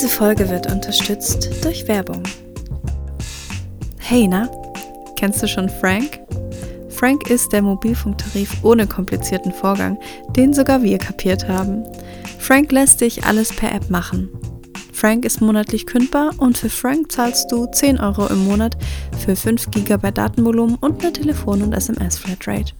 Diese Folge wird unterstützt durch Werbung. Hey, na? Kennst du schon Frank? Frank ist der Mobilfunktarif ohne komplizierten Vorgang, den sogar wir kapiert haben. Frank lässt dich alles per App machen. Frank ist monatlich kündbar und für Frank zahlst du 10 Euro im Monat für 5 GB Datenvolumen und eine Telefon- und SMS-Flatrate.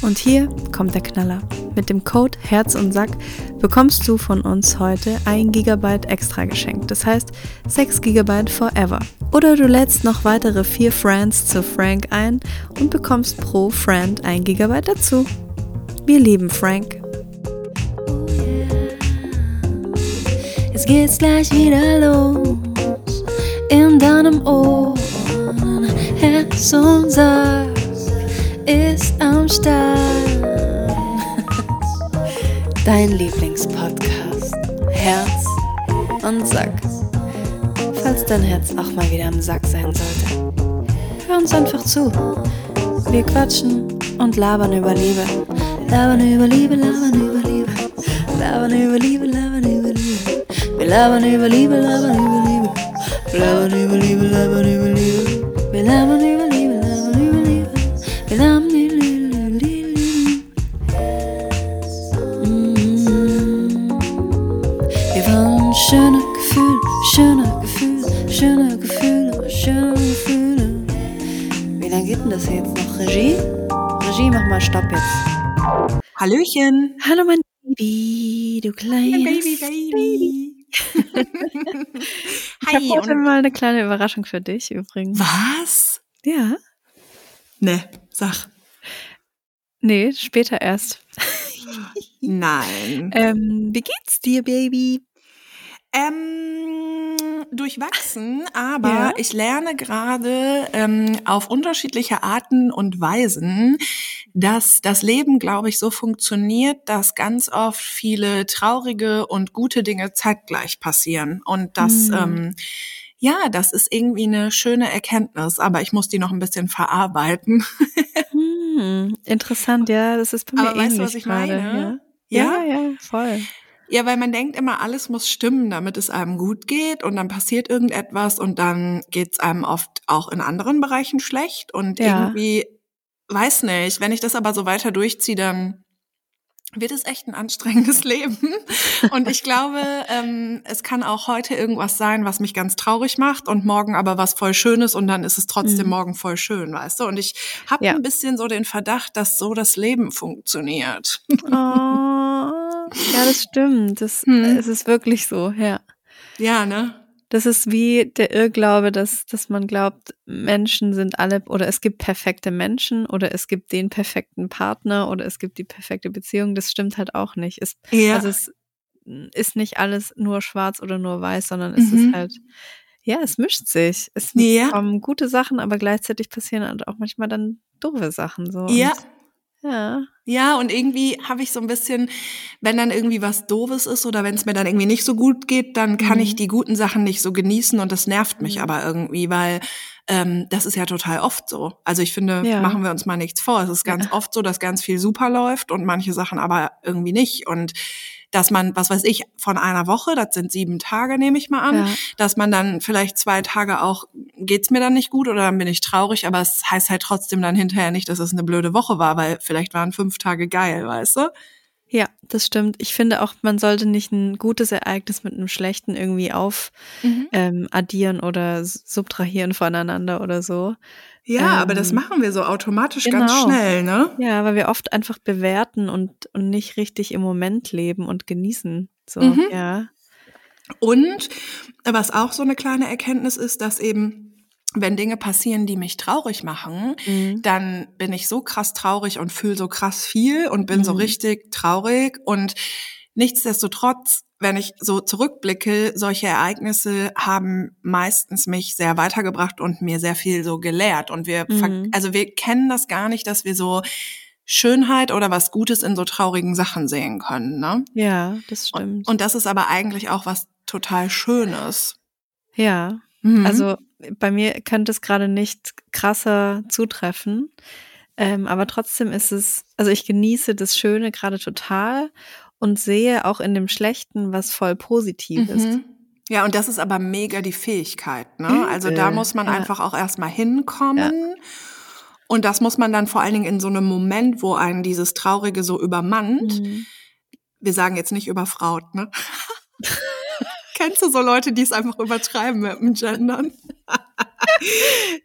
Und hier kommt der Knaller. Mit dem Code Herz und Sack bekommst du von uns heute 1 GB extra geschenkt. Das heißt 6 GB forever. Oder du lädst noch weitere 4 Friends zu Frank ein und bekommst pro Friend 1 GB dazu. Wir lieben Frank. Es geht gleich wieder los in deinem Ohr. Herz und Sack ist am Start. Dein Lieblingspodcast. Herz und Sack. Falls dein Herz auch mal wieder am Sack sein sollte. Hör uns einfach zu. Wir quatschen und labern über Liebe. Labern über Liebe, labern über Liebe. Labern über Liebe, labern über Liebe. Wir labern über Liebe, labern über Liebe. Wir labern über Liebe, labern über Liebe. Wir labern über Liebe, labern über Liebe. Wir labern über Liebe, Liebe, Liebe. Wir wollen schöne Gefühle, schöne Gefühle, schöne Gefühle, schöne Gefühle. Wie lange geht denn das jetzt noch? Regie? Regie, mach mal Stopp jetzt. Hallöchen. Hallo mein Baby, du kleines Baby, Baby. Ich habe heute mal eine kleine Überraschung für dich übrigens. Was? Ja. Ne, sag. Nee, später erst. Nein. Ähm, wie geht's dir, Baby? Ähm, durchwachsen, aber Ja. ich lerne gerade ähm, auf unterschiedliche Arten und Weisen, dass das Leben, glaube ich, so funktioniert, dass ganz oft viele traurige und gute Dinge zeitgleich passieren. Und das, Hm. ähm, ja, das ist irgendwie eine schöne Erkenntnis, aber ich muss die noch ein bisschen verarbeiten. Hm, interessant, ja, das ist bei mir Aber weißt ähnlich du, was ich gerade. meine? Ja? ja, ja, voll. Ja, weil man denkt immer, alles muss stimmen, damit es einem gut geht und dann passiert irgendetwas und dann geht es einem oft auch in anderen Bereichen schlecht und Ja. irgendwie, weiß nicht, wenn ich das aber so weiter durchziehe, dann wird es echt ein anstrengendes Leben. Und ich glaube, ähm, es kann auch heute irgendwas sein, was mich ganz traurig macht und morgen aber was voll Schönes und dann ist es trotzdem Mhm. morgen voll schön, weißt du? Und ich habe Ja. ein bisschen so den Verdacht, dass so das Leben funktioniert. Oh, ja, das stimmt. Das, Hm. Es ist wirklich so, ja. Ja, ne? Das ist wie der Irrglaube, dass, dass man glaubt, Menschen sind alle oder es gibt perfekte Menschen oder es gibt den perfekten Partner oder es gibt die perfekte Beziehung. Das stimmt halt auch nicht. Es, Ja. Also es ist nicht alles nur schwarz oder nur weiß, sondern es Mhm. ist halt, ja, es mischt sich. Es Ja. kommen gute Sachen, aber gleichzeitig passieren halt auch manchmal dann doofe Sachen so. Ja. Und, ja. Ja, und irgendwie habe ich so ein bisschen, wenn dann irgendwie was Doofes ist oder wenn es mir dann irgendwie nicht so gut geht, dann kann Mhm. ich die guten Sachen nicht so genießen und das nervt mich Mhm. aber irgendwie, weil ähm, das ist ja total oft so. Also ich finde, Ja. machen wir uns mal nichts vor. Es ist ganz Ja. oft so, dass ganz viel super läuft und manche Sachen aber irgendwie nicht. Und dass man, was weiß ich, von einer Woche, das sind sieben Tage, nehme ich mal an, Ja. dass man dann vielleicht zwei Tage auch, geht's mir dann nicht gut oder dann bin ich traurig, aber es heißt halt trotzdem dann hinterher nicht, dass es eine blöde Woche war, weil vielleicht waren fünf Tage geil, weißt du? Ja, das stimmt. Ich finde auch, man sollte nicht ein gutes Ereignis mit einem schlechten irgendwie auf ähm, addieren oder subtrahieren voneinander oder so. Ja, aber das Ähm, machen wir so automatisch ganz genau. schnell, ne? Ja, weil wir oft einfach bewerten und, und nicht richtig im Moment leben und genießen. So, Mhm. ja. Und was auch so eine kleine Erkenntnis ist, dass eben, wenn Dinge passieren, die mich traurig machen, Mhm. dann bin ich so krass traurig und fühle so krass viel und bin so Mhm. richtig traurig. Und nichtsdestotrotz, wenn ich so zurückblicke, solche Ereignisse haben meistens mich sehr weitergebracht und mir sehr viel so gelehrt. Und wir, Mhm. also wir kennen das gar nicht, dass wir so Schönheit oder was Gutes in so traurigen Sachen sehen können. Ne? Ja, das Und, stimmt. und das ist aber eigentlich auch was total Schönes. ja, Mhm. also bei mir könnte es gerade nicht krasser zutreffen. Ähm, aber trotzdem ist es, also ich genieße das Schöne gerade total und sehe auch in dem Schlechten was voll Positives. Mhm. Ja, und das ist aber mega die Fähigkeit. Ne? Also da muss man ja. einfach auch erstmal hinkommen. Und das muss man dann vor allen Dingen in so einem Moment, wo einen dieses Traurige so übermannt. Mhm. Wir sagen jetzt nicht überfraut, ne? Kennst du so Leute, die es einfach übertreiben mit dem Gendern?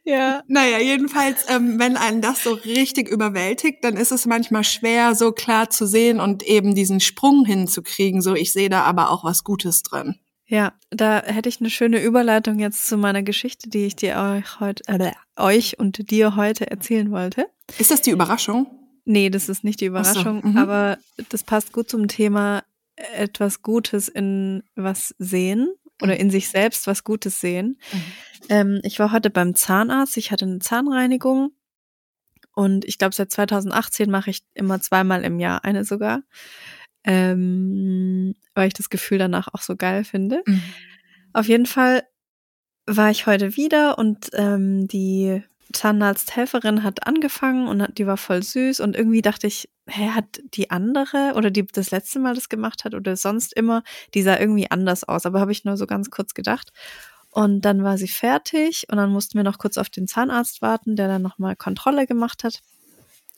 Ja. Naja, jedenfalls, ähm, wenn einen das so richtig überwältigt, dann ist es manchmal schwer, so klar zu sehen und eben diesen Sprung hinzukriegen. So, ich sehe da aber auch was Gutes drin. Ja, da hätte ich eine schöne Überleitung jetzt zu meiner Geschichte, die ich dir euch heute, äh, euch und dir heute erzählen wollte. Ist das die Überraschung? Nee, das ist nicht die Ach so, Überraschung, mhm. aber das passt gut zum Thema etwas Gutes in was sehen oder Mhm. in sich selbst was Gutes sehen. Ähm, ich war heute beim Zahnarzt, ich hatte eine Zahnreinigung und ich glaube, seit 2018 mache ich immer zweimal im Jahr eine sogar, ähm, weil ich das Gefühl danach auch so geil finde. Mhm. Auf jeden Fall war ich heute wieder und ähm, die Zahnarzthelferin hat angefangen und hat, die war voll süß und irgendwie dachte ich, hä, hat die andere oder die das letzte Mal das gemacht hat oder sonst immer, die sah irgendwie anders aus, aber habe ich nur so ganz kurz gedacht. Und dann war sie fertig und dann mussten wir noch kurz auf den Zahnarzt warten, der dann nochmal Kontrolle gemacht hat.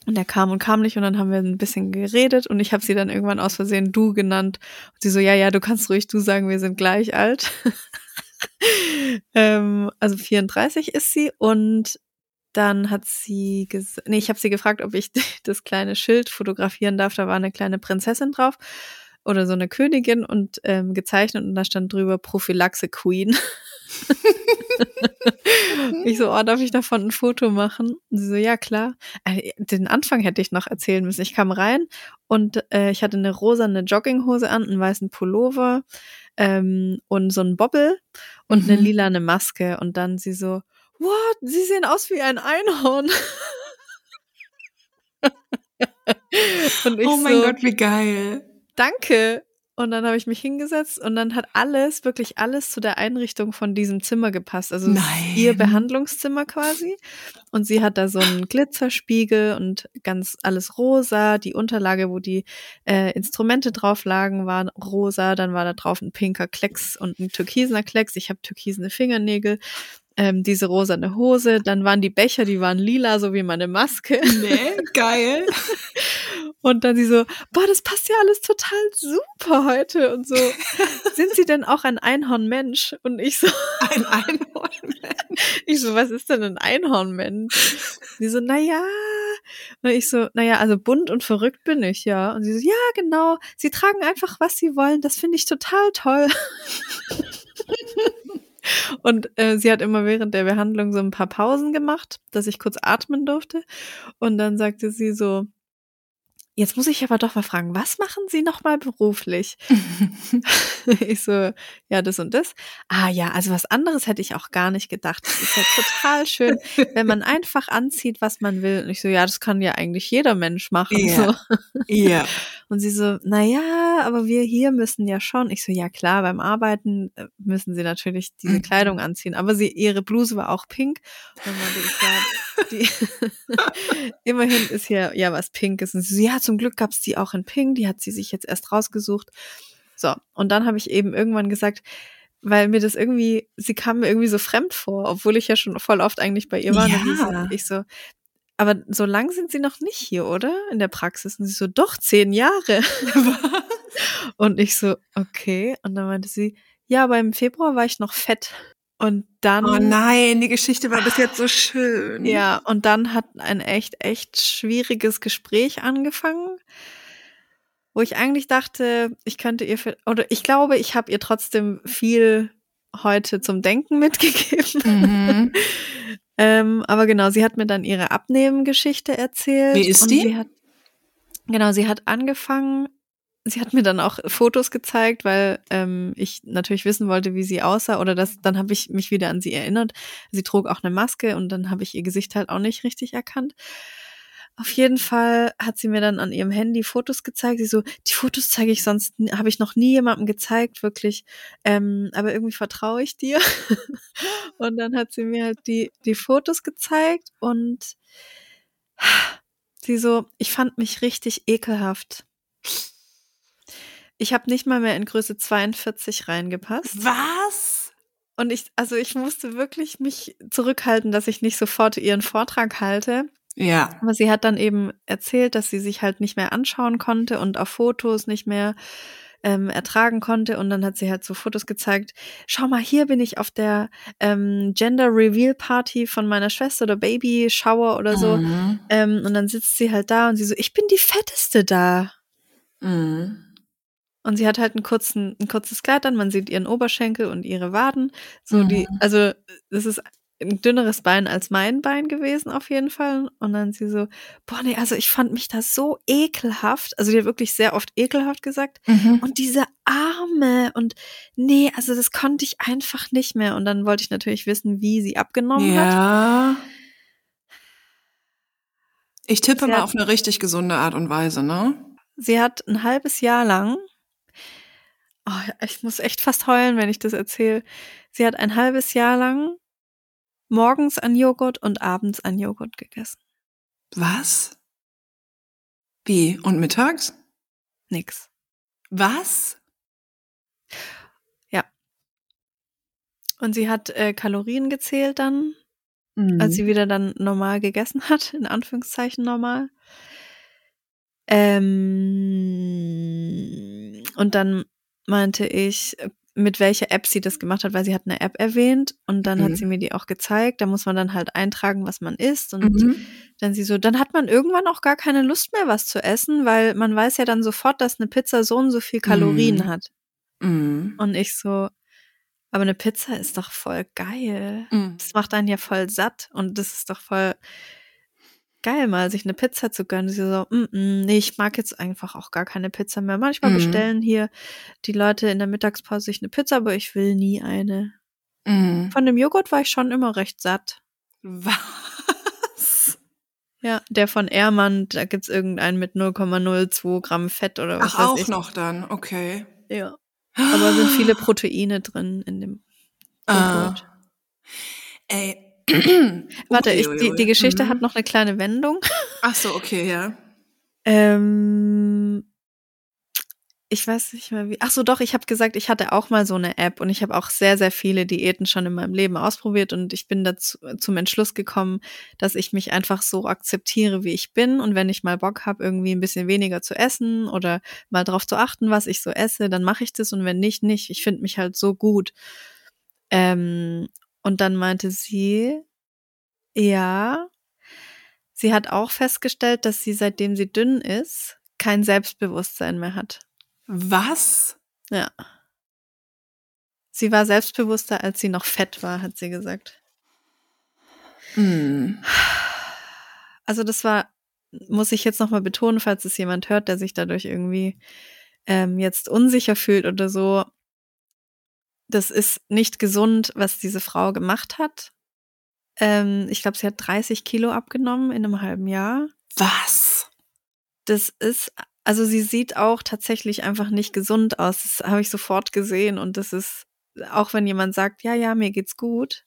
Und der kam und kam nicht und dann haben wir ein bisschen geredet und ich habe sie dann irgendwann aus Versehen du genannt. Und sie so, ja, ja, du kannst ruhig du sagen, wir sind gleich alt. ähm, also 34 ist sie und dann hat sie gesagt, nee, ich habe sie gefragt, ob ich das kleine Schild fotografieren darf. Da war eine kleine Prinzessin drauf oder so eine Königin und ähm, gezeichnet und da stand drüber Prophylaxe Queen. ich so, oh, darf ich davon ein Foto machen? Und sie so, ja klar. Äh, Den Anfang hätte ich noch erzählen müssen. Ich kam rein und äh, ich hatte eine rosane Jogginghose an, einen weißen Pullover ähm, und so ein Bobbel und eine Mhm. lilane Maske. Und dann sie so, what? Sie sehen aus wie ein Einhorn. und ich Oh mein so, Gott, wie geil. danke. Und dann habe ich mich hingesetzt und dann hat alles, wirklich alles zu der Einrichtung von diesem Zimmer gepasst. Also ihr Behandlungszimmer quasi. Und sie hat da so einen Glitzerspiegel und ganz alles rosa. Die Unterlage, wo die äh, Instrumente drauf lagen, war rosa. Dann war da drauf ein pinker Klecks und ein türkisener Klecks. Ich habe türkisene Fingernägel. Ähm, diese rosane Hose. Dann waren die Becher, die waren lila, so wie meine Maske. Nee, geil. Und dann sie so, boah, das passt ja alles total super heute und so. Sind Sie denn auch ein Einhornmensch? Und ich so, Ein Einhorn. ich so, was ist denn ein Einhornmensch? Sie so, na ja. Und ich so, na ja, also bunt und verrückt bin ich, ja. Und sie so, ja, genau. Sie tragen einfach, was sie wollen. Das finde ich total toll. Und äh, sie hat immer während der Behandlung so ein paar Pausen gemacht, dass ich kurz atmen durfte. Und dann sagte sie so, jetzt muss ich aber doch mal fragen, was machen Sie noch mal beruflich? ich so, ja, das und das. Ah ja, also was anderes hätte ich auch gar nicht gedacht. Das ist ja total schön, wenn man einfach anzieht, was man will. Und ich so, ja, das kann ja eigentlich jeder Mensch machen. Ja. So. Ja. Und sie so, na ja, aber wir hier müssen ja schon. Ich so, ja klar, beim Arbeiten äh, müssen sie natürlich diese Mhm. Kleidung anziehen. Aber sie, ihre Bluse war auch pink. Und dann meinte ich, ja, die, immerhin ist hier ja was Pinkes. Und sie so, ja, zum Glück gab's die auch in Pink. Die hat sie sich jetzt erst rausgesucht. So, und dann habe ich eben irgendwann gesagt, weil mir das irgendwie, sie kam mir irgendwie so fremd vor, obwohl ich ja schon voll oft eigentlich bei ihr war. Und Ja. ich so, aber so lang sind sie noch nicht hier, oder? In der Praxis. Und sie so, doch, zehn Jahre. Und ich so, okay. Und dann meinte sie, ja, aber im Februar war ich noch fett. Und dann, Oh nein, die Geschichte war bis jetzt so schön. ja, und dann hat ein echt, echt schwieriges Gespräch angefangen, wo ich eigentlich dachte, ich könnte ihr, oder ich glaube, ich habe ihr trotzdem viel heute zum Denken mitgegeben. Mhm. Ähm, aber genau, sie hat mir dann ihre Abnehmen-Geschichte erzählt. Wie ist die? Sie hat, genau, sie hat angefangen, sie hat mir dann auch Fotos gezeigt, weil ähm, ich natürlich wissen wollte, wie sie aussah. Oder das, dann habe ich mich wieder an sie erinnert. Sie trug auch eine Maske und dann habe ich ihr Gesicht halt auch nicht richtig erkannt. Auf jeden Fall hat sie mir dann an ihrem Handy Fotos gezeigt. Sie so, die Fotos zeige ich sonst, habe ich noch nie jemandem gezeigt, wirklich. Ähm, aber irgendwie vertraue ich dir. und dann hat sie mir halt die, die Fotos gezeigt und sie so, ich fand mich richtig ekelhaft. Ich habe nicht mal mehr in Größe 42 reingepasst. Was? Und ich, also ich musste wirklich mich zurückhalten, dass ich nicht sofort ihren Vortrag halte. Ja. Aber sie hat dann eben erzählt, dass sie sich halt nicht mehr anschauen konnte und auf Fotos nicht mehr ähm, ertragen konnte. Und dann hat sie halt so Fotos gezeigt. Schau mal, hier bin ich auf der ähm, Gender Reveal Party von meiner Schwester oder Baby Shower oder so. Mhm. Ähm, und dann sitzt sie halt da und sie so, ich bin die fetteste da. Mhm. Und sie hat halt einen kurzen, ein kurzes Kleid an, man sieht ihren Oberschenkel und ihre Waden. So Mhm. die, also das ist ein dünneres Bein als mein Bein gewesen auf jeden Fall. Und dann sie so, boah, nee, also ich fand mich da so ekelhaft. Also die hat wirklich sehr oft ekelhaft gesagt. Mhm. Und diese Arme und nee, also das konnte ich einfach nicht mehr. Und dann wollte ich natürlich wissen, wie sie abgenommen hat. Ja. Ich tippe Sie mal hat- auf eine richtig gesunde Art und Weise, ne? Sie hat ein halbes Jahr lang, oh, ich muss echt fast heulen, wenn ich das erzähle. Sie hat ein halbes Jahr lang morgens an Joghurt und abends an Joghurt gegessen. Was? Wie? Und mittags? Nix. Was? Und sie hat äh, Kalorien gezählt dann, Mhm. als sie wieder dann normal gegessen hat, in Anführungszeichen normal. Ähm, und dann meinte ich, mit welcher App sie das gemacht hat, weil sie hat eine App erwähnt und dann Mhm. hat sie mir die auch gezeigt. Da muss man dann halt eintragen, was man isst und Mhm. dann sie so, dann hat man irgendwann auch gar keine Lust mehr, was zu essen, weil man weiß ja dann sofort, dass eine Pizza so und so viel Kalorien Mhm. hat. Mhm. Und ich so, aber eine Pizza ist doch voll geil. Mhm. Das macht einen ja voll satt und das ist doch voll geil, mal sich eine Pizza zu gönnen. Sie so, mm, mm, nee, ich mag jetzt einfach auch gar keine Pizza mehr. Manchmal Mhm. bestellen hier die Leute in der Mittagspause sich eine Pizza, aber ich will nie eine. Mhm. Von dem Joghurt war ich schon immer recht satt. Was? Ja, der von Ehrmann, da gibt's irgendeinen mit 0,02 Gramm Fett oder was Ach, weiß auch ich. noch dann, okay. Ja. Aber sind viele Proteine drin in dem Ah. Joghurt. Ey. Warte, ich, die, die Geschichte Mhm. hat noch eine kleine Wendung. Ach so, okay, ja. Ähm, ich weiß nicht mehr wie. Ach so, doch, ich habe gesagt, ich hatte auch mal so eine App und ich habe auch sehr, sehr viele Diäten schon in meinem Leben ausprobiert und ich bin dazu zum Entschluss gekommen, dass ich mich einfach so akzeptiere, wie ich bin und wenn ich mal Bock habe, irgendwie ein bisschen weniger zu essen oder mal drauf zu achten, was ich so esse, dann mache ich das und wenn nicht, nicht. Ich finde mich halt so gut. Ähm, und dann meinte sie, ja, sie hat auch festgestellt, dass sie, seitdem sie dünn ist, kein Selbstbewusstsein mehr hat. Was? Ja. Sie war selbstbewusster, als sie noch fett war, hat sie gesagt. Mhm. Also das war, muss ich jetzt nochmal betonen, falls es jemand hört, der sich dadurch irgendwie ähm, jetzt unsicher fühlt oder so. Das ist nicht gesund, was diese Frau gemacht hat. Ähm, ich glaube, sie hat 30 Kilo abgenommen in einem halben Jahr. Was? Das ist, also sie sieht auch tatsächlich einfach nicht gesund aus. Das habe ich sofort gesehen und das ist, auch wenn jemand sagt, ja, ja, mir geht's gut,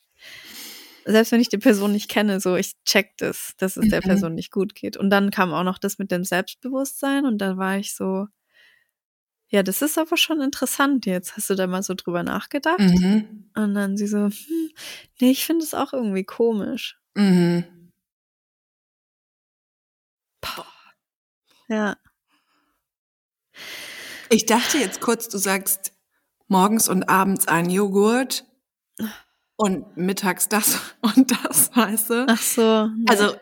selbst wenn ich die Person nicht kenne, so ich check das, dass es der Mhm. Person nicht gut geht. Und dann kam auch noch das mit dem Selbstbewusstsein und da war ich so, ja, das ist aber schon interessant jetzt. Hast du da mal so drüber nachgedacht? Mhm. Und dann sie so, hm, nee, ich finde es auch irgendwie komisch. Mhm. Ja. Ich dachte jetzt kurz, du sagst morgens und abends ein Joghurt und mittags das und das, weißt du? Ach so. nee. Also,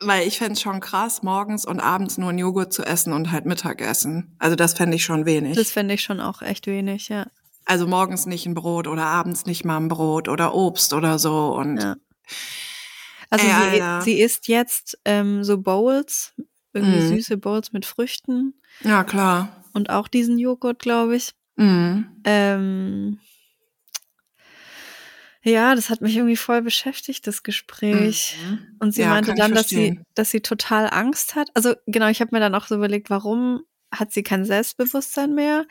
weil ich fänd's schon krass, morgens und abends nur ein Joghurt zu essen und halt Mittagessen. Also das fände ich schon wenig. das fände ich schon auch echt wenig, ja. also morgens nicht ein Brot oder abends nicht mal ein Brot oder Obst oder so. Und Ja. Also Ey, sie, sie isst jetzt ähm, so Bowls, irgendwie Mhm. süße Bowls mit Früchten ja, klar. und auch diesen Joghurt, glaube ich. Mhm. Ähm, ja, das hat mich irgendwie voll beschäftigt, das Gespräch. Mhm. Und sie Ja, meinte dann, dass sie, dass sie total Angst hat. Also genau, ich habe mir dann auch so überlegt, warum hat sie kein Selbstbewusstsein mehr?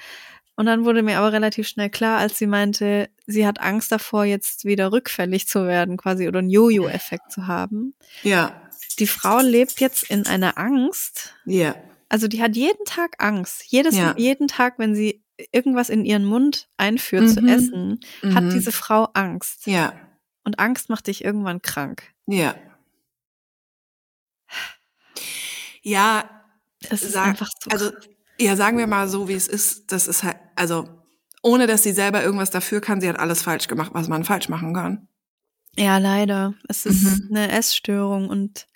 Und dann wurde mir aber relativ schnell klar, als sie meinte, sie hat Angst davor, jetzt wieder rückfällig zu werden, quasi, oder einen Jojo-Effekt zu haben. Ja, Die Frau lebt jetzt in einer Angst. ja. also die hat jeden Tag Angst. Jedes, Ja. jeden Tag, wenn sie irgendwas in ihren Mund einführt zu Mhm. essen, hat Mhm. diese Frau Angst. Ja, Und Angst macht dich irgendwann krank. ja. Ja, Das ist Sag- einfach so. also ja, sagen wir mal so, wie es ist. Das ist halt, also ohne dass sie selber irgendwas dafür kann, sie hat alles falsch gemacht, was man falsch machen kann. ja, leider. Es ist Mhm. eine Essstörung und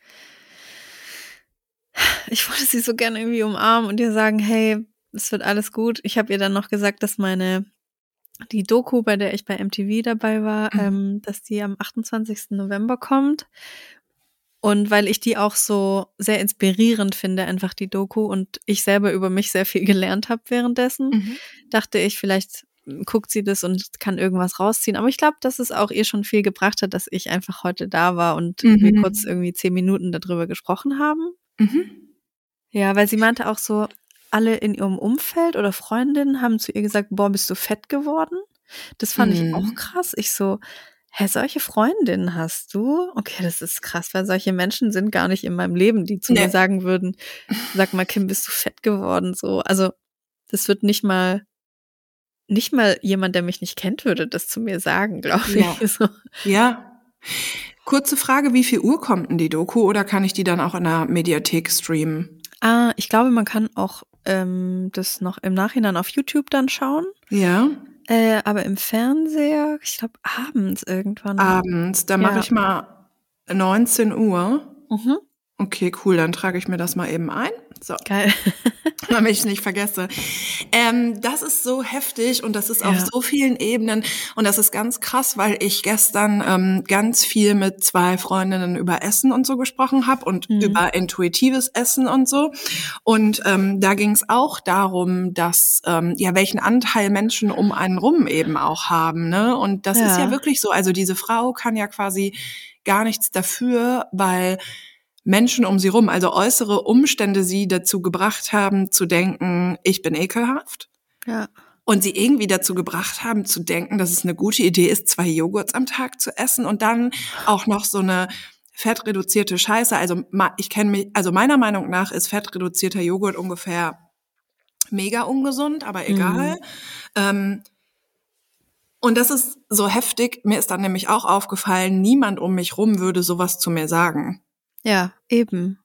ich wollte sie so gerne irgendwie umarmen und ihr sagen, hey, es wird alles gut. Ich habe ihr dann noch gesagt, dass meine die Doku, bei der ich bei MTV dabei war, Mhm. ähm, dass die am 28. November kommt. Und weil ich die auch so sehr inspirierend finde, einfach die Doku und ich selber über mich sehr viel gelernt habe währenddessen, Mhm. dachte ich, vielleicht guckt sie das und kann irgendwas rausziehen. Aber ich glaube, dass es auch ihr schon viel gebracht hat, dass ich einfach heute da war und Mhm. wir kurz irgendwie zehn Minuten darüber gesprochen haben. Mhm. Ja, weil sie meinte auch so, alle in ihrem Umfeld oder Freundinnen haben zu ihr gesagt, boah, bist du fett geworden? Das fand ich Mhm. auch krass. Ich so, hä, solche Freundinnen hast du? Okay, das ist krass, weil solche Menschen sind gar nicht in meinem Leben, die zu Nee. mir sagen würden, sag mal, Kim, bist du fett geworden? So, also, das wird nicht mal, nicht mal jemand, der mich nicht kennt, würde das zu mir sagen, glaube Ja. ich. So. Ja. Kurze Frage, wie viel Uhr kommt denn die Doku oder kann ich die dann auch in der Mediathek streamen? Ah, ich glaube, man kann auch ähm, das noch im Nachhinein auf YouTube dann schauen. Ja, Äh, aber im Fernseher, ich glaube abends irgendwann. abends. Da mache Ja. ich mal 19 Uhr. Mhm. Okay, cool, dann trage ich mir das mal eben ein. So, Geil. damit ich es nicht vergesse. Ähm, das ist so heftig und das ist auf Ja. so vielen Ebenen und das ist ganz krass, weil ich gestern ähm, ganz viel mit zwei Freundinnen über Essen und so gesprochen habe und Mhm. über intuitives Essen und so. Und ähm, da ging es auch darum, dass ähm, ja welchen Anteil Menschen um einen rum eben auch haben. Ne? Und das ist Ja. ja wirklich so. Also diese Frau kann ja quasi gar nichts dafür, weil Menschen um sie rum, also äußere Umstände sie dazu gebracht haben zu denken, ich bin ekelhaft. Ja. Und sie irgendwie dazu gebracht haben zu denken, dass es eine gute Idee ist, zwei Joghurts am Tag zu essen und dann auch noch so eine fettreduzierte Scheiße. Also ich kenne mich, also meiner Meinung nach ist fettreduzierter Joghurt ungefähr mega ungesund, aber egal. Mhm. Ähm, und das ist so heftig. Mir ist dann nämlich auch aufgefallen, niemand um mich rum würde sowas zu mir sagen. Ja, eben.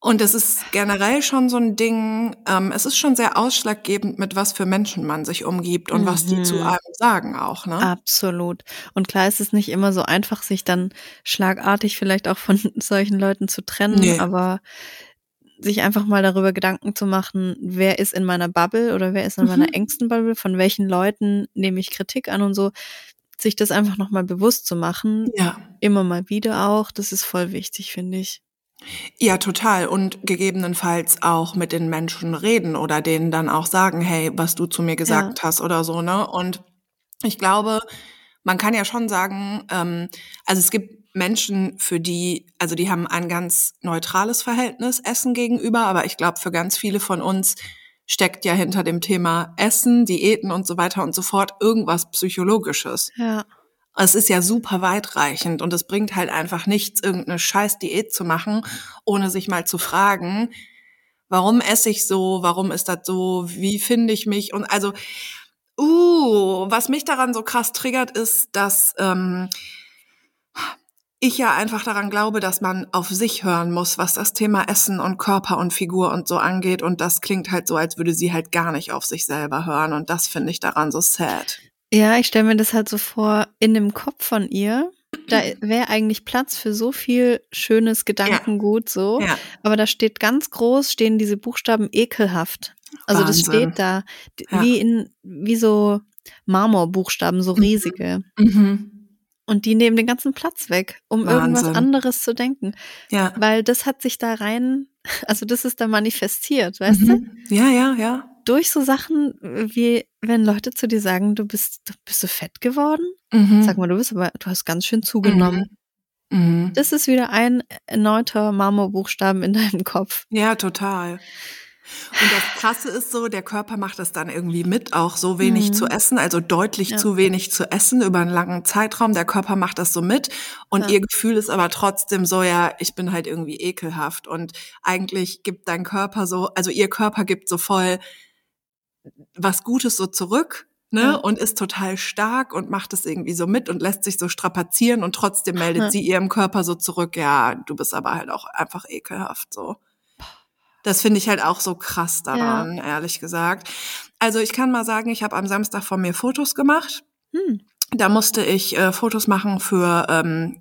Und es ist generell schon so ein Ding, ähm, es ist schon sehr ausschlaggebend, mit was für Menschen man sich umgibt und was die Mhm. zu einem sagen auch, ne? Absolut. Und klar ist es nicht immer so einfach, sich dann schlagartig vielleicht auch von solchen Leuten zu trennen, Nee. aber sich einfach mal darüber Gedanken zu machen, wer ist in meiner Bubble oder wer ist in meiner Mhm. engsten Bubble, von welchen Leuten nehme ich Kritik an und so, sich das einfach nochmal bewusst zu machen, Ja. immer mal wieder auch, das ist voll wichtig, finde ich. Ja, total. Und gegebenenfalls auch mit den Menschen reden oder denen dann auch sagen, hey, was du zu mir gesagt hast oder so, ne? Und ich glaube, man kann ja schon sagen, ähm, also es gibt Menschen, für die, also die haben ein ganz neutrales Verhältnis Essen gegenüber, aber ich glaube, für ganz viele von uns steckt ja hinter dem Thema Essen, Diäten und so weiter und so fort irgendwas Psychologisches. Ja. Es ist ja super weitreichend und es bringt halt einfach nichts, irgendeine scheiß Diät zu machen, ohne sich mal zu fragen, warum esse ich so, warum ist das so, wie finde ich mich und also, uh, was mich daran so krass triggert, ist, dass ähm, ich ja einfach daran glaube, dass man auf sich hören muss, was das Thema Essen und Körper und Figur und so angeht und das klingt halt so, als würde sie halt gar nicht auf sich selber hören und das finde ich daran so sad. Ja, ich stelle mir das halt so vor, in dem Kopf von ihr, da wäre eigentlich Platz für so viel schönes Gedankengut so. Ja. Aber da steht ganz groß, stehen diese Buchstaben ekelhaft. Also das Wahnsinn. steht da Ja. wie in, wie so Marmorbuchstaben, so Mhm. riesige. Mhm. Und die nehmen den ganzen Platz weg, um irgendwas Wahnsinn. anderes zu denken. Ja. Weil das hat sich da rein, also das ist da manifestiert, weißt du? Mhm. Ja, ja, ja. Durch so Sachen, wie wenn Leute zu dir sagen, du bist, du bist du fett geworden? Mhm. Sag mal, du bist aber, du hast ganz schön zugenommen. Mhm. Das ist wieder ein erneuter Marmorbuchstaben in deinem Kopf. Ja, total. Und das Krasse ist so, der Körper macht das dann irgendwie mit, auch so wenig Mhm. zu essen, also deutlich Ja. zu wenig zu essen über einen langen Zeitraum. Der Körper macht das so mit und Ja. ihr Gefühl ist aber trotzdem so, ja, ich bin halt irgendwie ekelhaft und eigentlich gibt dein Körper so, also ihr Körper gibt so voll was Gutes so zurück. Ne, Ja. und ist total stark und macht es irgendwie so mit und lässt sich so strapazieren und trotzdem meldet sie ihrem Körper so zurück, ja, du bist aber halt auch einfach ekelhaft so. Das finde ich halt auch so krass daran, ehrlich gesagt. Also ich kann mal sagen, ich habe am Samstag von mir Fotos gemacht. Hm. Da musste ich äh, Fotos machen für ähm,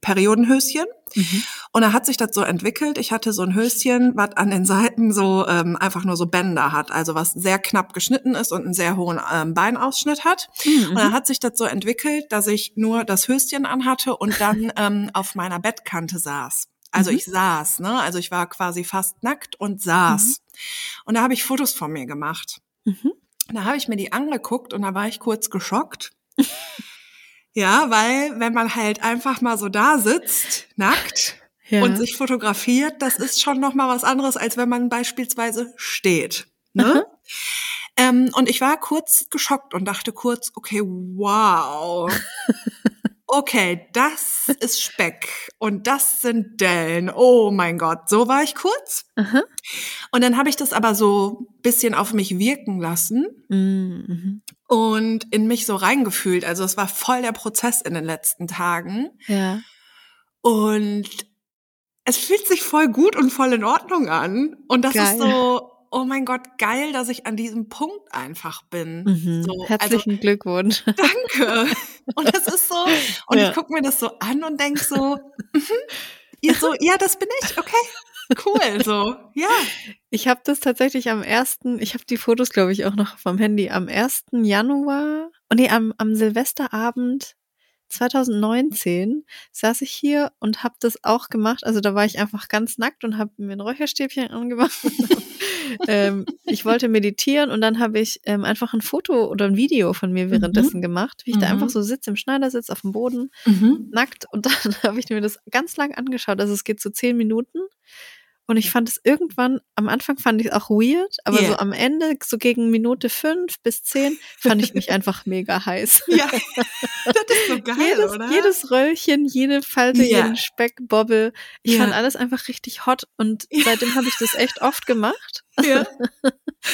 Periodenhöschen. Mhm. Und da hat sich das so entwickelt. Ich hatte so ein Höschen, was an den Seiten so ähm, einfach nur so Bänder hat, also was sehr knapp geschnitten ist und einen sehr hohen ähm, Beinausschnitt hat. Mhm. Und dann hat sich das so entwickelt, dass ich nur das Höschen anhatte und dann ähm, auf meiner Bettkante saß. Also Mhm. ich saß, ne? Also ich war quasi fast nackt und saß. Und da habe ich Fotos von mir gemacht. Mhm. Da habe ich mir die angeguckt und da war ich kurz geschockt. ja, weil wenn man halt einfach mal so da sitzt, nackt, Ja. und sich fotografiert, das ist schon noch mal was anderes, als wenn man beispielsweise steht. Ne? ähm, und ich war kurz geschockt und dachte kurz, okay, wow. Okay, das ist Speck und das sind Dellen. Oh mein Gott, so war ich kurz. Aha. Und dann habe ich das aber so bisschen auf mich wirken lassen Mhm. und in mich so reingefühlt. Also es war voll der Prozess in den letzten Tagen. Ja. Und es fühlt sich voll gut und voll in Ordnung an. Und das Geil. ist so, oh mein Gott, geil, dass ich an diesem Punkt einfach bin. Mhm. So, also Herzlichen Glückwunsch. danke. Und es ist so, und Ja. ich gucke mir das so an und denk so, mhm, ihr so, ja, das bin ich, okay. Cool, so, ja. Ich habe das tatsächlich am ersten, ich habe die Fotos, glaube ich, auch noch vom Handy, am 1. Januar, oh nee, am, am Silvesterabend 2019 saß ich hier und habe das auch gemacht. Also da war ich einfach ganz nackt und habe mir ein Räucherstäbchen angemacht. ähm, ich wollte meditieren und dann habe ich ähm, einfach ein Foto oder ein Video von mir währenddessen gemacht, wie ich da Mhm. einfach so sitze im Schneidersitz auf dem Boden Mhm. nackt und dann habe ich mir das ganz lang angeschaut. Also es geht so zehn Minuten. Und ich fand es irgendwann, am Anfang fand ich es auch weird, aber Yeah. so am Ende, so gegen Minute fünf bis zehn, fand ich mich einfach mega heiß. Ja, das ist so geil, jedes, oder? jedes Röllchen, jede Falte, Ja. jeden Speck, Bobbel. Ich Ja. fand alles einfach richtig hot und seitdem habe ich das echt oft gemacht. Ja,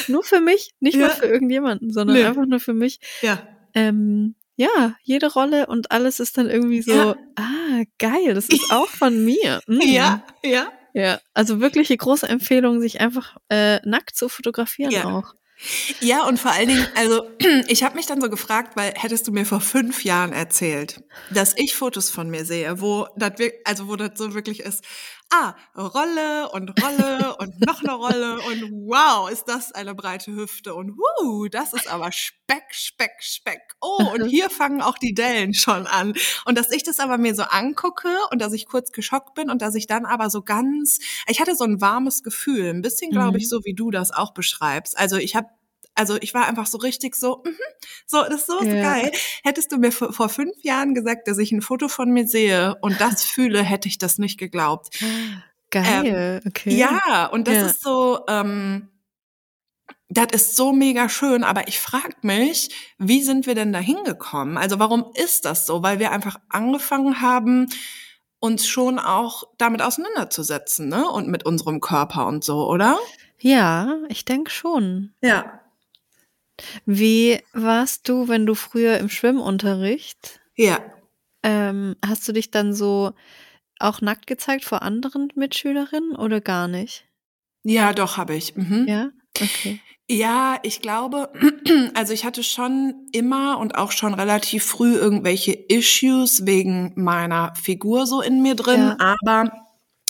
Nur für mich, nicht Ja. mal für irgendjemanden, sondern Nö. einfach nur für mich. ja. Ähm, ja, jede Rolle und alles ist dann irgendwie so, Ja. ah, geil, das ist auch von mir. Mm. Ja, ja. Ja, also wirklich eine große Empfehlung, sich einfach äh, nackt zu fotografieren Ja. auch. Ja, und vor allen Dingen, also ich habe mich dann so gefragt, weil hättest du mir vor fünf Jahren erzählt, dass ich Fotos von mir sehe, wo das also wo das so wirklich ist, ah, Rolle und Rolle und noch eine Rolle und wow, ist das eine breite Hüfte und wuh, das ist aber Speck, Speck, Speck. Oh, und hier fangen auch die Dellen schon an. Und dass ich das aber mir so angucke und dass ich kurz geschockt bin und dass ich dann aber so ganz, ich hatte so ein warmes Gefühl, ein bisschen glaube ich Mhm. so, wie du das auch beschreibst. Also ich habe also ich war einfach so richtig so, mhm, so, das ist so, so Ja. geil. Hättest du mir vor, fünf Jahren gesagt, dass ich ein Foto von mir sehe und das fühle, hätte ich das nicht geglaubt. Geil, okay. Ähm, Ja, und das Ja. ist so, ähm, das ist so mega schön, aber ich frag mich, wie sind wir denn da hingekommen? Also warum ist das so? Weil wir einfach angefangen haben, uns schon auch damit auseinanderzusetzen, ne? Und mit unserem Körper und so, oder? Ja, ich denke schon. Ja. Wie warst du, wenn du früher im Schwimmunterricht, Ja. ähm, hast du dich dann so auch nackt gezeigt vor anderen Mitschülerinnen oder gar nicht? Ja, doch, habe ich. Mhm. Ja? Okay. Ja, ich glaube, also ich hatte schon immer und auch schon relativ früh irgendwelche Issues wegen meiner Figur so in mir drin, Ja. aber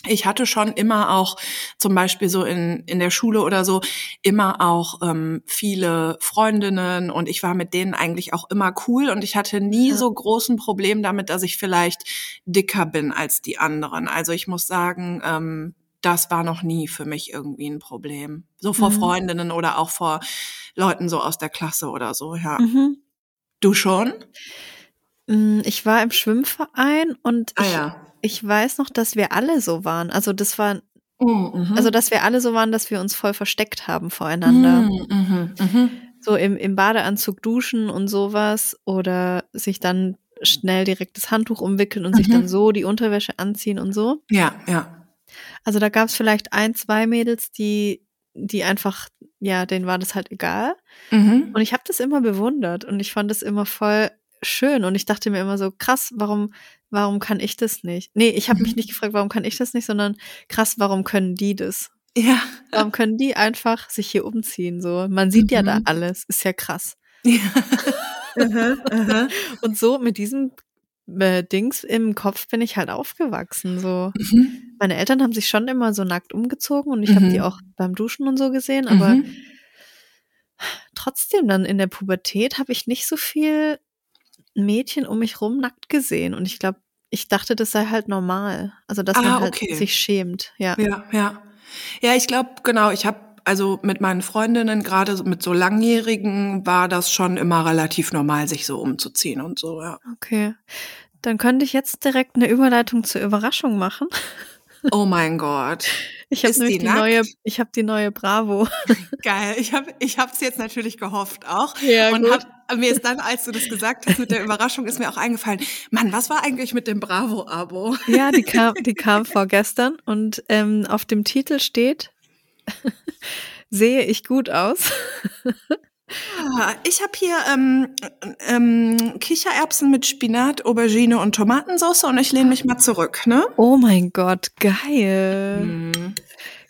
ich hatte schon immer auch, zum Beispiel so in, in der Schule oder so, immer auch ähm, viele Freundinnen und ich war mit denen eigentlich auch immer cool und ich hatte nie Ja. so großen Problem damit, dass ich vielleicht dicker bin als die anderen. Also ich muss sagen, ähm, das war noch nie für mich irgendwie ein Problem. So vor Mhm. Freundinnen oder auch vor Leuten so aus der Klasse oder so, ja. Mhm. Du schon? Mm, Ich war im Schwimmverein und Ah ich, ja. Ich weiß noch, dass wir alle so waren. Also das war Mhm. Also, dass wir alle so waren, dass wir uns voll versteckt haben voreinander. Mhm, mhm, mhm. So im, im Badeanzug duschen und sowas oder sich dann schnell direkt das Handtuch umwickeln und sich Mhm. dann so die Unterwäsche anziehen und so. Ja, ja. Also da gab es vielleicht ein, zwei Mädels, die, die einfach, ja, denen war das halt egal. Mhm. Und ich habe das immer bewundert und ich fand das immer voll schön und ich dachte mir immer so, krass, warum, warum kann ich das nicht? Nee, ich habe mich Mhm. nicht gefragt, warum kann ich das nicht, sondern krass, warum können die das? Ja. Warum können die einfach sich hier umziehen? So, man sieht ja da Mhm. alles, ist ja krass. ja. Aha, aha. Und so mit diesem äh, Dings im Kopf bin ich halt aufgewachsen. So, Mhm. meine Eltern haben sich schon immer so nackt umgezogen und ich habe die Mhm. auch beim Duschen und so gesehen, aber Mhm. trotzdem dann in der Pubertät habe ich nicht so viel Mädchen um mich rum nackt gesehen und ich glaube, ich dachte, das sei halt normal. Also, dass Ah, man halt okay. sich schämt. Ja. Ja, ja. Ja, ich glaube, genau, ich habe also mit meinen Freundinnen, gerade mit so Langjährigen, war das schon immer relativ normal, sich so umzuziehen und so, ja. Okay. Dann könnte ich jetzt direkt eine Überleitung zur Überraschung machen. Oh mein Gott. Ich habe nämlich die die, neue, ich habe die neue Bravo. Geil. Ich habe ich hab's jetzt natürlich gehofft auch. Ja, und gut. hab, mir ist dann, als du das gesagt hast mit der Überraschung, ist mir auch eingefallen, Mann, was war eigentlich mit dem Bravo-Abo? Ja, die kam, die kam vorgestern und ähm, auf dem Titel steht, sehe ich gut aus? Ah, Ich habe hier ähm, ähm, Kichererbsen mit Spinat, Aubergine und Tomatensauce und ich lehne mich mal zurück, ne? Oh mein Gott, geil. Mhm.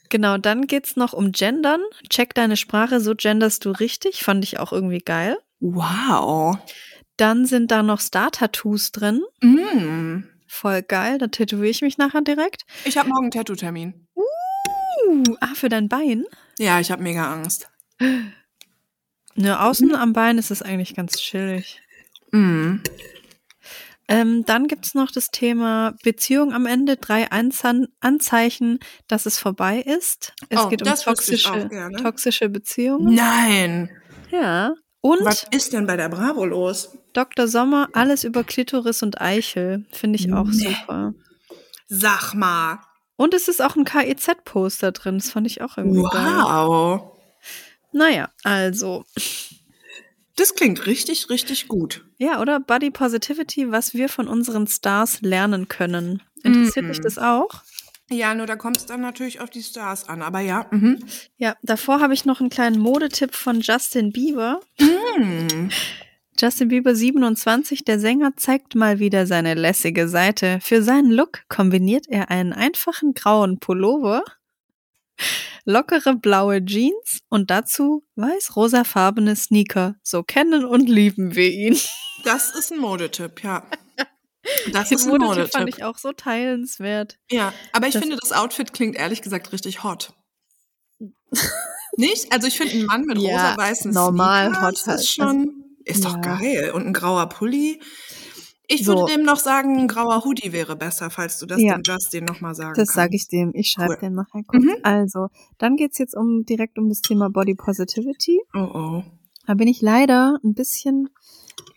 Genau, dann geht's noch um Gendern. Check deine Sprache, so genderst du richtig. Fand ich auch irgendwie geil. Wow. Dann sind da noch Star-Tattoos drin. Mm. Voll geil, da tätowiere ich mich nachher direkt. Ich habe morgen einen Tattoo-Termin. Uh, ah, für dein Bein? Ja, ich habe mega Angst. Ne, außen am Bein ist es eigentlich ganz chillig. Mm. Ähm, dann gibt's noch das Thema Beziehung am Ende. Drei Anzan Anzeichen, dass es vorbei ist. Es Oh, geht um toxische, gerne. toxische Beziehungen. Nein. Ja. Und Was ist denn bei der Bravo los? Dr. Sommer, alles über Klitoris und Eichel. Finde ich auch Nee. super. Sag mal. Und es ist auch ein KIZ-Poster drin. Das fand ich auch irgendwie geil. Wow. Naja, also. Das klingt richtig, richtig gut. Ja, oder? Body Positivity, was wir von unseren Stars lernen können. Interessiert Mhm. dich das auch? Ja, nur da kommt es dann natürlich auf die Stars an. Aber ja. Mhm. Ja, davor habe ich noch einen kleinen Modetipp von Justin Bieber. Mm. Justin Bieber 27, der Sänger, zeigt mal wieder seine lässige Seite. Für seinen Look kombiniert er einen einfachen grauen Pullover, lockere blaue Jeans und dazu weiß-rosafarbene Sneaker. So kennen und lieben wir ihn. Das ist ein Modetipp, ja. Das Den ist ein Modetipp fand Modetipp. ich auch so teilenswert. Ja, aber ich Das- finde, das Outfit klingt ehrlich gesagt richtig hot. Nicht? Also ich finde, ein Mann mit Ja, rosa-weißen normal Sneakers hot halt. ist schon, ist doch Ja. geil. Und ein grauer Pulli. Ich So. würde dem noch sagen, ein grauer Hoodie wäre besser, falls du das Ja. dem Justin nochmal sagen Das sage ich dem. Ich schreibe Cool. dem nachher kurz. Mhm. Also, dann geht's jetzt um direkt um das Thema Body Positivity. Oh oh. Da bin ich leider ein bisschen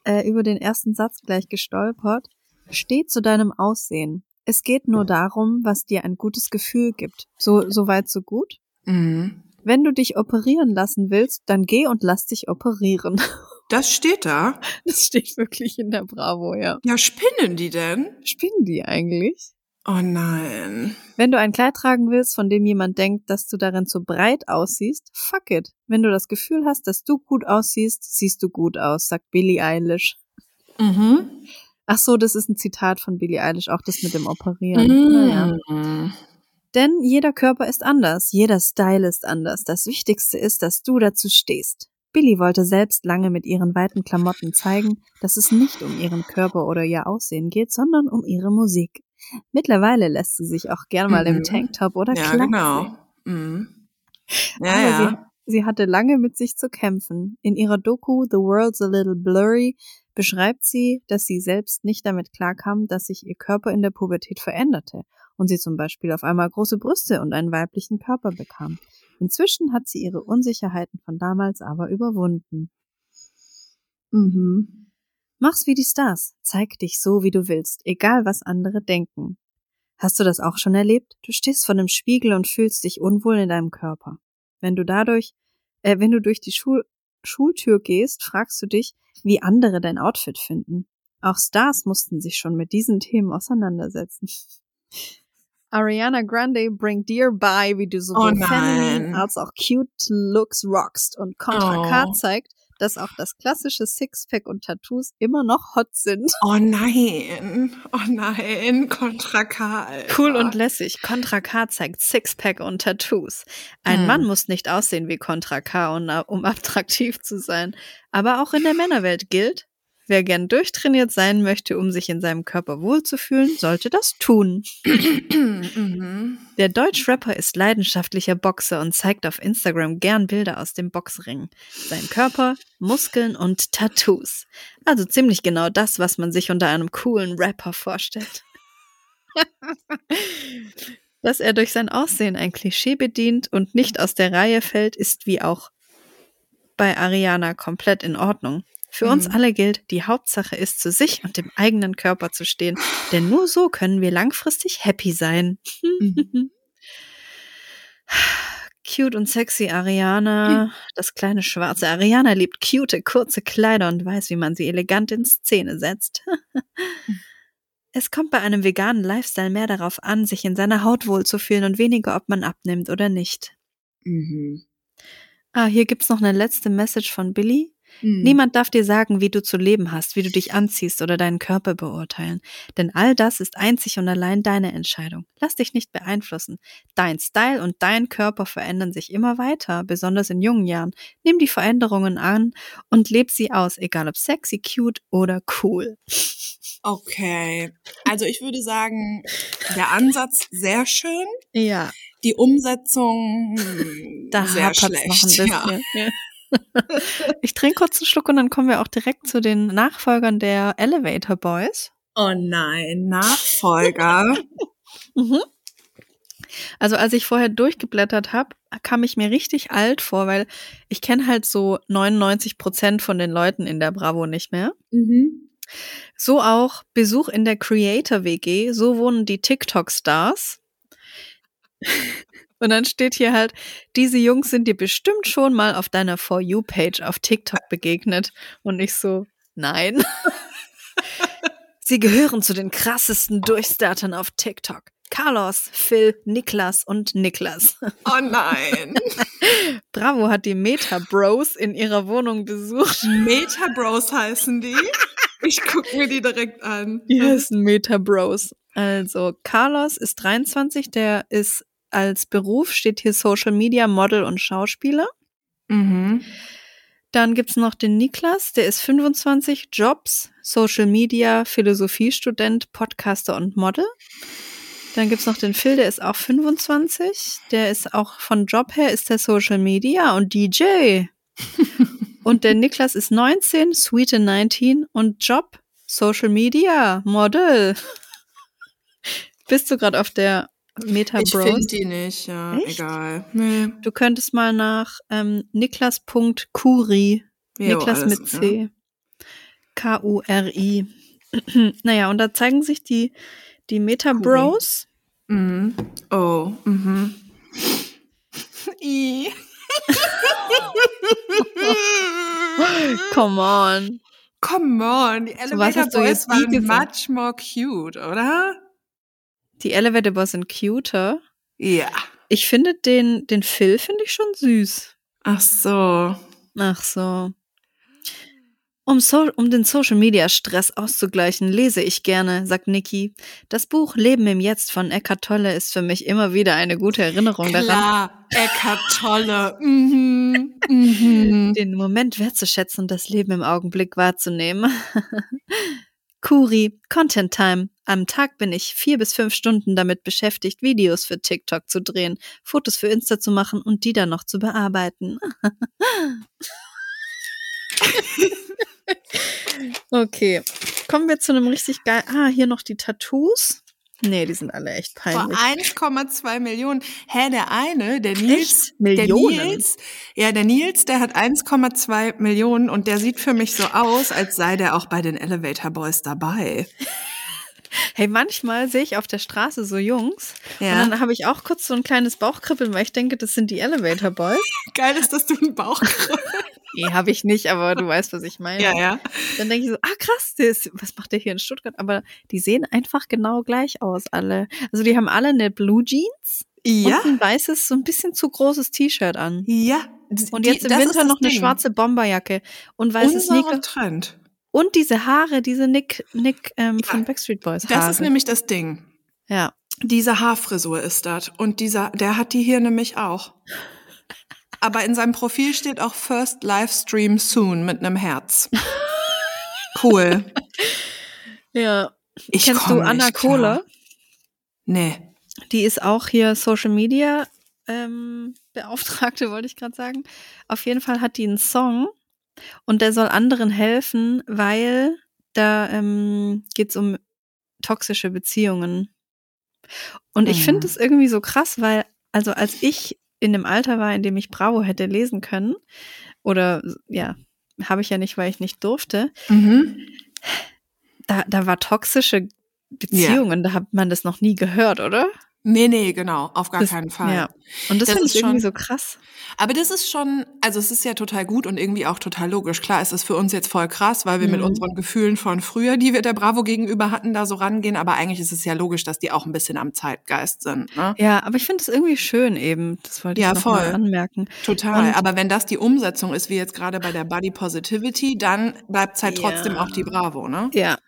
äh, über den ersten Satz gleich gestolpert. Steh zu deinem Aussehen. Es geht nur darum, was dir ein gutes Gefühl gibt. So, so weit, so gut. Mhm. Wenn du dich operieren lassen willst, dann geh und lass dich operieren. Das steht da. Das steht wirklich in der Bravo, ja. Ja, spinnen die denn? Spinnen die eigentlich? Oh nein. Wenn du ein Kleid tragen willst, von dem jemand denkt, dass du darin zu breit aussiehst, fuck it. Wenn du das Gefühl hast, dass du gut aussiehst, siehst du gut aus, sagt Billie Eilish. Mhm. Ach so, das ist ein Zitat von Billie Eilish, auch das mit dem Operieren. Naja. Mhm. Denn jeder Körper ist anders, jeder Style ist anders. Das Wichtigste ist, dass du dazu stehst. Billie wollte selbst lange mit ihren weiten Klamotten zeigen, dass es nicht um ihren Körper oder ihr Aussehen geht, sondern um ihre Musik. Mittlerweile lässt sie sich auch gern mal Mhm. im Tanktop oder Ja, Klack genau. Mhm. Ja, Aber ja. Sie, sie hatte lange mit sich zu kämpfen. In ihrer Doku The World's a Little Blurry beschreibt sie, dass sie selbst nicht damit klarkam, dass sich ihr Körper in der Pubertät veränderte und sie zum Beispiel auf einmal große Brüste und einen weiblichen Körper bekam. Inzwischen hat sie ihre Unsicherheiten von damals aber überwunden. Mhm. Mach's wie die Stars. Zeig dich so, wie du willst, egal was andere denken. Hast du das auch schon erlebt? Du stehst vor einem Spiegel und fühlst dich unwohl in deinem Körper. Wenn du dadurch, äh, wenn du durch die Schul Schultür gehst, fragst du dich, wie andere dein Outfit finden. Auch Stars mussten sich schon mit diesen Themen auseinandersetzen. Ariana Grande bringt dir bei, wie du sowohl Oh feminine als auch cute Looks rockst. Und Contra K Oh. zeigt, dass auch das klassische Sixpack und Tattoos immer noch hot sind. Oh nein. Oh nein. Contra K. Alter. Cool und lässig. Contra K zeigt Sixpack und Tattoos. Ein Hm. Mann muss nicht aussehen wie Contra K, um, um attraktiv zu sein. Aber auch in der Männerwelt gilt, wer gern durchtrainiert sein möchte, um sich in seinem Körper wohlzufühlen, sollte das tun. mhm. Der Deutsch-Rapper ist leidenschaftlicher Boxer und zeigt auf Instagram gern Bilder aus dem Boxring. Sein Körper, Muskeln und Tattoos. Also ziemlich genau das, was man sich unter einem coolen Rapper vorstellt. Dass er durch sein Aussehen ein Klischee bedient und nicht aus der Reihe fällt, ist wie auch bei Ariana komplett in Ordnung. Für uns Mhm. alle gilt, die Hauptsache ist, zu sich und dem eigenen Körper zu stehen, denn nur so können wir langfristig happy sein. Mhm. Cute und sexy Ariana, das kleine schwarze Ariana liebt cute, kurze Kleider und weiß, wie man sie elegant in Szene setzt. es kommt bei einem veganen Lifestyle mehr darauf an, sich in seiner Haut wohlzufühlen und weniger, ob man abnimmt oder nicht. Mhm. Ah, hier gibt's noch eine letzte Message von Billy. Mhm. Niemand darf dir sagen, wie du zu leben hast, wie du dich anziehst oder deinen Körper beurteilen. Denn all das ist einzig und allein deine Entscheidung. Lass dich nicht beeinflussen. Dein Style und dein Körper verändern sich immer weiter, besonders in jungen Jahren. Nimm die Veränderungen an und leb sie aus, egal ob sexy, cute oder cool. Okay. Also ich würde sagen, der Ansatz sehr schön, Ja, die Umsetzung hm, da sehr schlecht. noch ein bisschen. Ja. Ich trinke kurz einen Schluck und dann kommen wir auch direkt zu den Nachfolgern der Elevator Boys. Oh nein, Nachfolger. Mhm. Also als ich vorher durchgeblättert habe, kam ich mir richtig alt vor, weil ich kenne halt so 99 Prozent von den Leuten in der Bravo nicht mehr. mhm. So auch Besuch in der Creator WG, so wohnen die TikTok-Stars. Und dann steht hier halt, diese Jungs sind dir bestimmt schon mal auf deiner For You-Page auf TikTok begegnet. Und ich so, nein. Sie gehören zu den krassesten Durchstartern auf TikTok. Carlos, Phil, Niklas und Niklas. Oh nein. Bravo hat die Meta Bros in ihrer Wohnung besucht. Meta Bros heißen die. Ich guck mir die direkt an. Die heißen Meta Bros. Also, Carlos ist 23, der ist als Beruf, steht hier Social Media, Model und Schauspieler. Mhm. Dann gibt's noch den Niklas, der ist 25, Jobs, Social Media, Philosophiestudent, Podcaster und Model. Dann gibt's noch den Phil, der ist auch 25, der ist auch von Job her ist der Social Media und DJ. und der Niklas ist 19, Sweete 19 und Job, Social Media, Model. Bist du gerade auf der Meta Ich Bros? finde die nicht, ja, Echt? egal. Nee. Du könntest mal nach ähm, Niklas.Kuri, Niklas mit. C, K-U-R-I. naja, und da zeigen sich die, die Meta. Bros. Mhm. Oh, mhm. I. Come on. Come on, die Elevator du Boys waren much more cute, oder? Die Elevator Boys sind cuter. Ja. Ich finde den, den Phil finde ich schon süß. Ach so. Ach so. Um, so, um den Social Media Stress auszugleichen, lese ich gerne, sagt Niki. Das Buch Leben im Jetzt von Eckhart Tolle ist für mich immer wieder eine gute Erinnerung daran, Klar, Eckart Tolle. Mhm. Mhm. den Moment wertzuschätzen und das Leben im Augenblick wahrzunehmen. Kuri, Content Time. Am Tag bin ich vier bis fünf Stunden damit beschäftigt, Videos für TikTok zu drehen, Fotos für Insta zu machen und die dann noch zu bearbeiten. okay, kommen wir zu einem richtig geil. Ah, hier noch die Tattoos. Nee, die sind alle echt Vor peinlich. 1,2 Millionen. Hä, der eine, der Nils, Echt? Millionen? der Nils, ja, der Nils, der hat 1,2 Millionen und der sieht für mich so aus, als sei der auch bei den Elevator Boys dabei. Hey, manchmal sehe ich auf der Straße so Jungs Ja. und dann habe ich auch kurz so ein kleines Bauchkribbeln, weil ich denke, das sind die Elevator Boys. Geil ist, dass du einen Bauch Nee, habe ich nicht, aber du weißt, was ich meine. ja. Dann denke ich so, ah krass, ist, was macht der hier in Stuttgart? Aber die sehen einfach genau gleich aus, alle. Also die haben alle eine Blue Jeans Ja. und ein weißes, so ein bisschen zu großes T-Shirt an. Ja. Und Die- jetzt im das ist Winter das noch eine Ding. schwarze Bomberjacke und weiße Unser Sneaker. Trend. Und diese Haare, diese Nick, Nick ähm, Ja. von Backstreet Boys Das Haare. ist nämlich das Ding. ja. Diese Haarfrisur ist das. Und dieser, der hat die hier nämlich auch. Aber in seinem Profil steht auch First Livestream Soon mit einem Herz. Cool. Ja. Ich Kennst du Anna. Kohler? Nee. Die ist auch hier Social Media ähm, Beauftragte, wollte ich gerade sagen. Auf jeden Fall hat die einen Song und der soll anderen helfen, weil da ähm, geht es um toxische Beziehungen. Und ich finde es irgendwie so krass, weil, also als ich in dem Alter war, in dem ich Bravo hätte lesen können, oder ja, habe ich ja nicht, weil ich nicht durfte, Mhm. da, da war toxische Beziehungen, da hat man das noch nie gehört, oder? Nee, nee, genau. Auf gar Das- keinen Fall. Ja. Und das, Das finde ist ich irgendwie schon- so krass. Aber das ist schon, also es ist ja total gut und irgendwie auch total logisch. Klar, es ist für uns jetzt voll krass, weil wir mit Mhm. unseren Gefühlen von früher, die wir der Bravo gegenüber hatten, da so rangehen. Aber eigentlich ist es ja logisch, dass die auch ein bisschen am Zeitgeist sind. Ne? Ja, aber ich finde es irgendwie schön eben. Das wollte ich Ja, noch mal voll. anmerken. Total. Und- Aber wenn das die Umsetzung ist, wie jetzt gerade bei der Body Positivity, dann bleibt es halt Ja. trotzdem auch die Bravo, ne? Ja.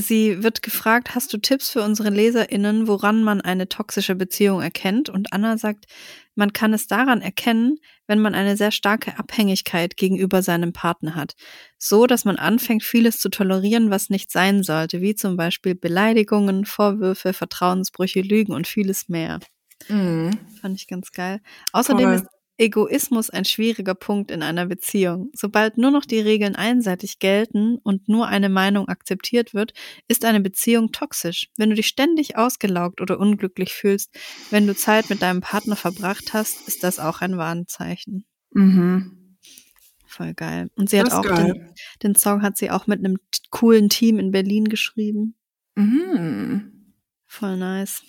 Sie wird gefragt, hast du Tipps für unsere LeserInnen, woran man eine toxische Beziehung erkennt? Und Anna sagt, man kann es daran erkennen, wenn man eine sehr starke Abhängigkeit gegenüber seinem Partner hat. So, dass man anfängt, vieles zu tolerieren, was nicht sein sollte, wie zum Beispiel Beleidigungen, Vorwürfe, Vertrauensbrüche, Lügen und vieles mehr. Mhm. Fand ich ganz geil. Außerdem Voll. ist Egoismus ein schwieriger Punkt in einer Beziehung. Sobald nur noch die Regeln einseitig gelten und nur eine Meinung akzeptiert wird, ist eine Beziehung toxisch. Wenn du dich ständig ausgelaugt oder unglücklich fühlst, wenn du Zeit mit deinem Partner verbracht hast, ist das auch ein Warnzeichen. Mhm. Voll geil. Und sie hat Das ist auch den, den Song hat sie auch mit einem coolen Team in Berlin geschrieben. Mhm. Voll nice.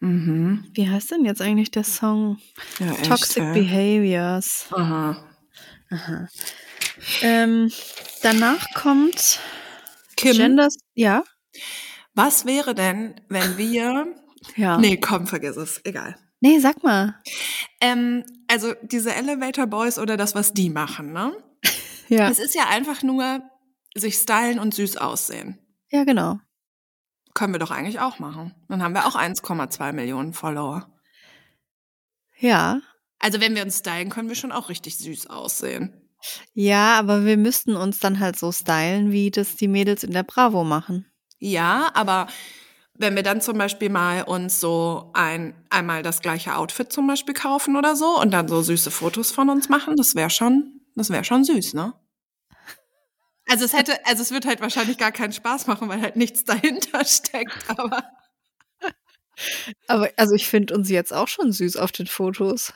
Mhm. Wie heißt denn jetzt eigentlich der Song? Ja, echt, Toxic hä? Behaviors. Aha. Aha. Ähm, danach kommt Kim, Genders. Ja. was wäre denn, wenn wir. Ja. Nee, komm, vergiss es. Egal. Nee, sag mal. Ähm, also diese Elevator Boys oder das, was die machen, ne? Ja. Es ist ja einfach nur sich stylen und süß aussehen. Ja, genau. Können wir doch eigentlich auch machen. Dann haben wir auch 1,2 Millionen Follower. Ja. Also wenn wir uns stylen, können wir schon auch richtig süß aussehen. Ja, aber wir müssten uns dann halt so stylen, wie das die Mädels in der Bravo machen. Ja, aber wenn wir dann zum Beispiel mal uns so ein, einmal das gleiche Outfit zum Beispiel kaufen oder so und dann so süße Fotos von uns machen, das wäre schon, das wäre schon süß, ne? Also es hätte, also es wird halt wahrscheinlich gar keinen Spaß machen, weil halt nichts dahinter steckt, aber Aber also ich finde uns jetzt auch schon süß auf den Fotos.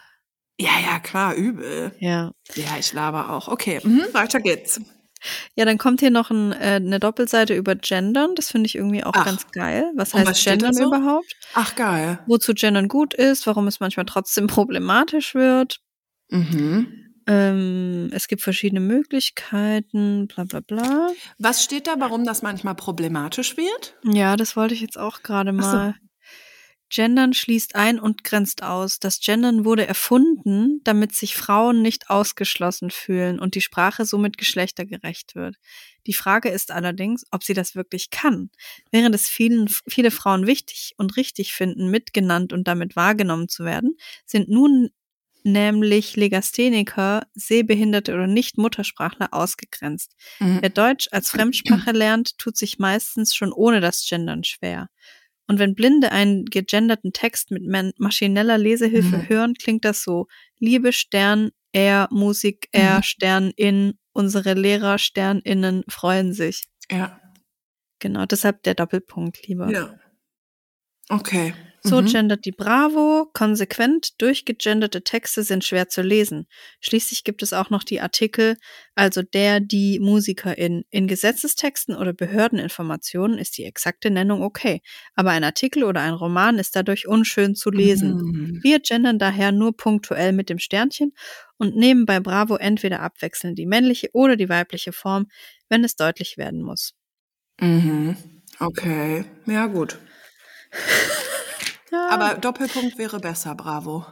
ja, ja, klar, übel. Ja. Ja, ich laber auch. Okay, mhm, weiter geht's. Ja, dann kommt hier noch ein, äh, eine Doppelseite über Gendern. Das finde ich irgendwie auch Ach. ganz geil. Was Und heißt was Gendern so? überhaupt? Ach, geil. Wozu Gendern gut ist, warum es manchmal trotzdem problematisch wird. Mhm. Ähm, es gibt verschiedene Möglichkeiten, bla bla bla. Was steht da, warum das manchmal problematisch wird? Ja, das wollte ich jetzt auch gerade so. mal. Gendern schließt ein und grenzt aus. Das Gendern wurde erfunden, damit sich Frauen nicht ausgeschlossen fühlen und die Sprache somit geschlechtergerecht wird. Die Frage ist allerdings, ob sie das wirklich kann. Während es vielen, viele Frauen wichtig und richtig finden, mitgenannt und damit wahrgenommen zu werden, sind nun nämlich Legastheniker, Sehbehinderte oder Nicht-Muttersprachler ausgegrenzt. Mhm. Wer Deutsch als Fremdsprache lernt, tut sich meistens schon ohne das Gendern schwer. Und wenn Blinde einen gegenderten Text mit maschineller Lesehilfe Mhm. hören, klingt das so. Liebe Stern, er, Musik, er, Mhm. Stern, in, unsere Lehrer, Sterninnen freuen sich. Ja. Genau, deshalb der Doppelpunkt lieber. Ja. Okay. So Mhm. gendert die Bravo. Konsequent durchgegenderte Texte sind schwer zu lesen. Schließlich gibt es auch noch die Artikel, also der, die Musikerin. In Gesetzestexten oder Behördeninformationen ist die exakte Nennung okay, aber ein Artikel oder ein Roman ist dadurch unschön zu lesen. Mhm. Wir gendern daher nur punktuell mit dem Sternchen und nehmen bei Bravo entweder abwechselnd die männliche oder die weibliche Form, wenn es deutlich werden muss. Mhm. Okay, ja gut. Ja, Aber Doppelpunkt wäre besser, bravo.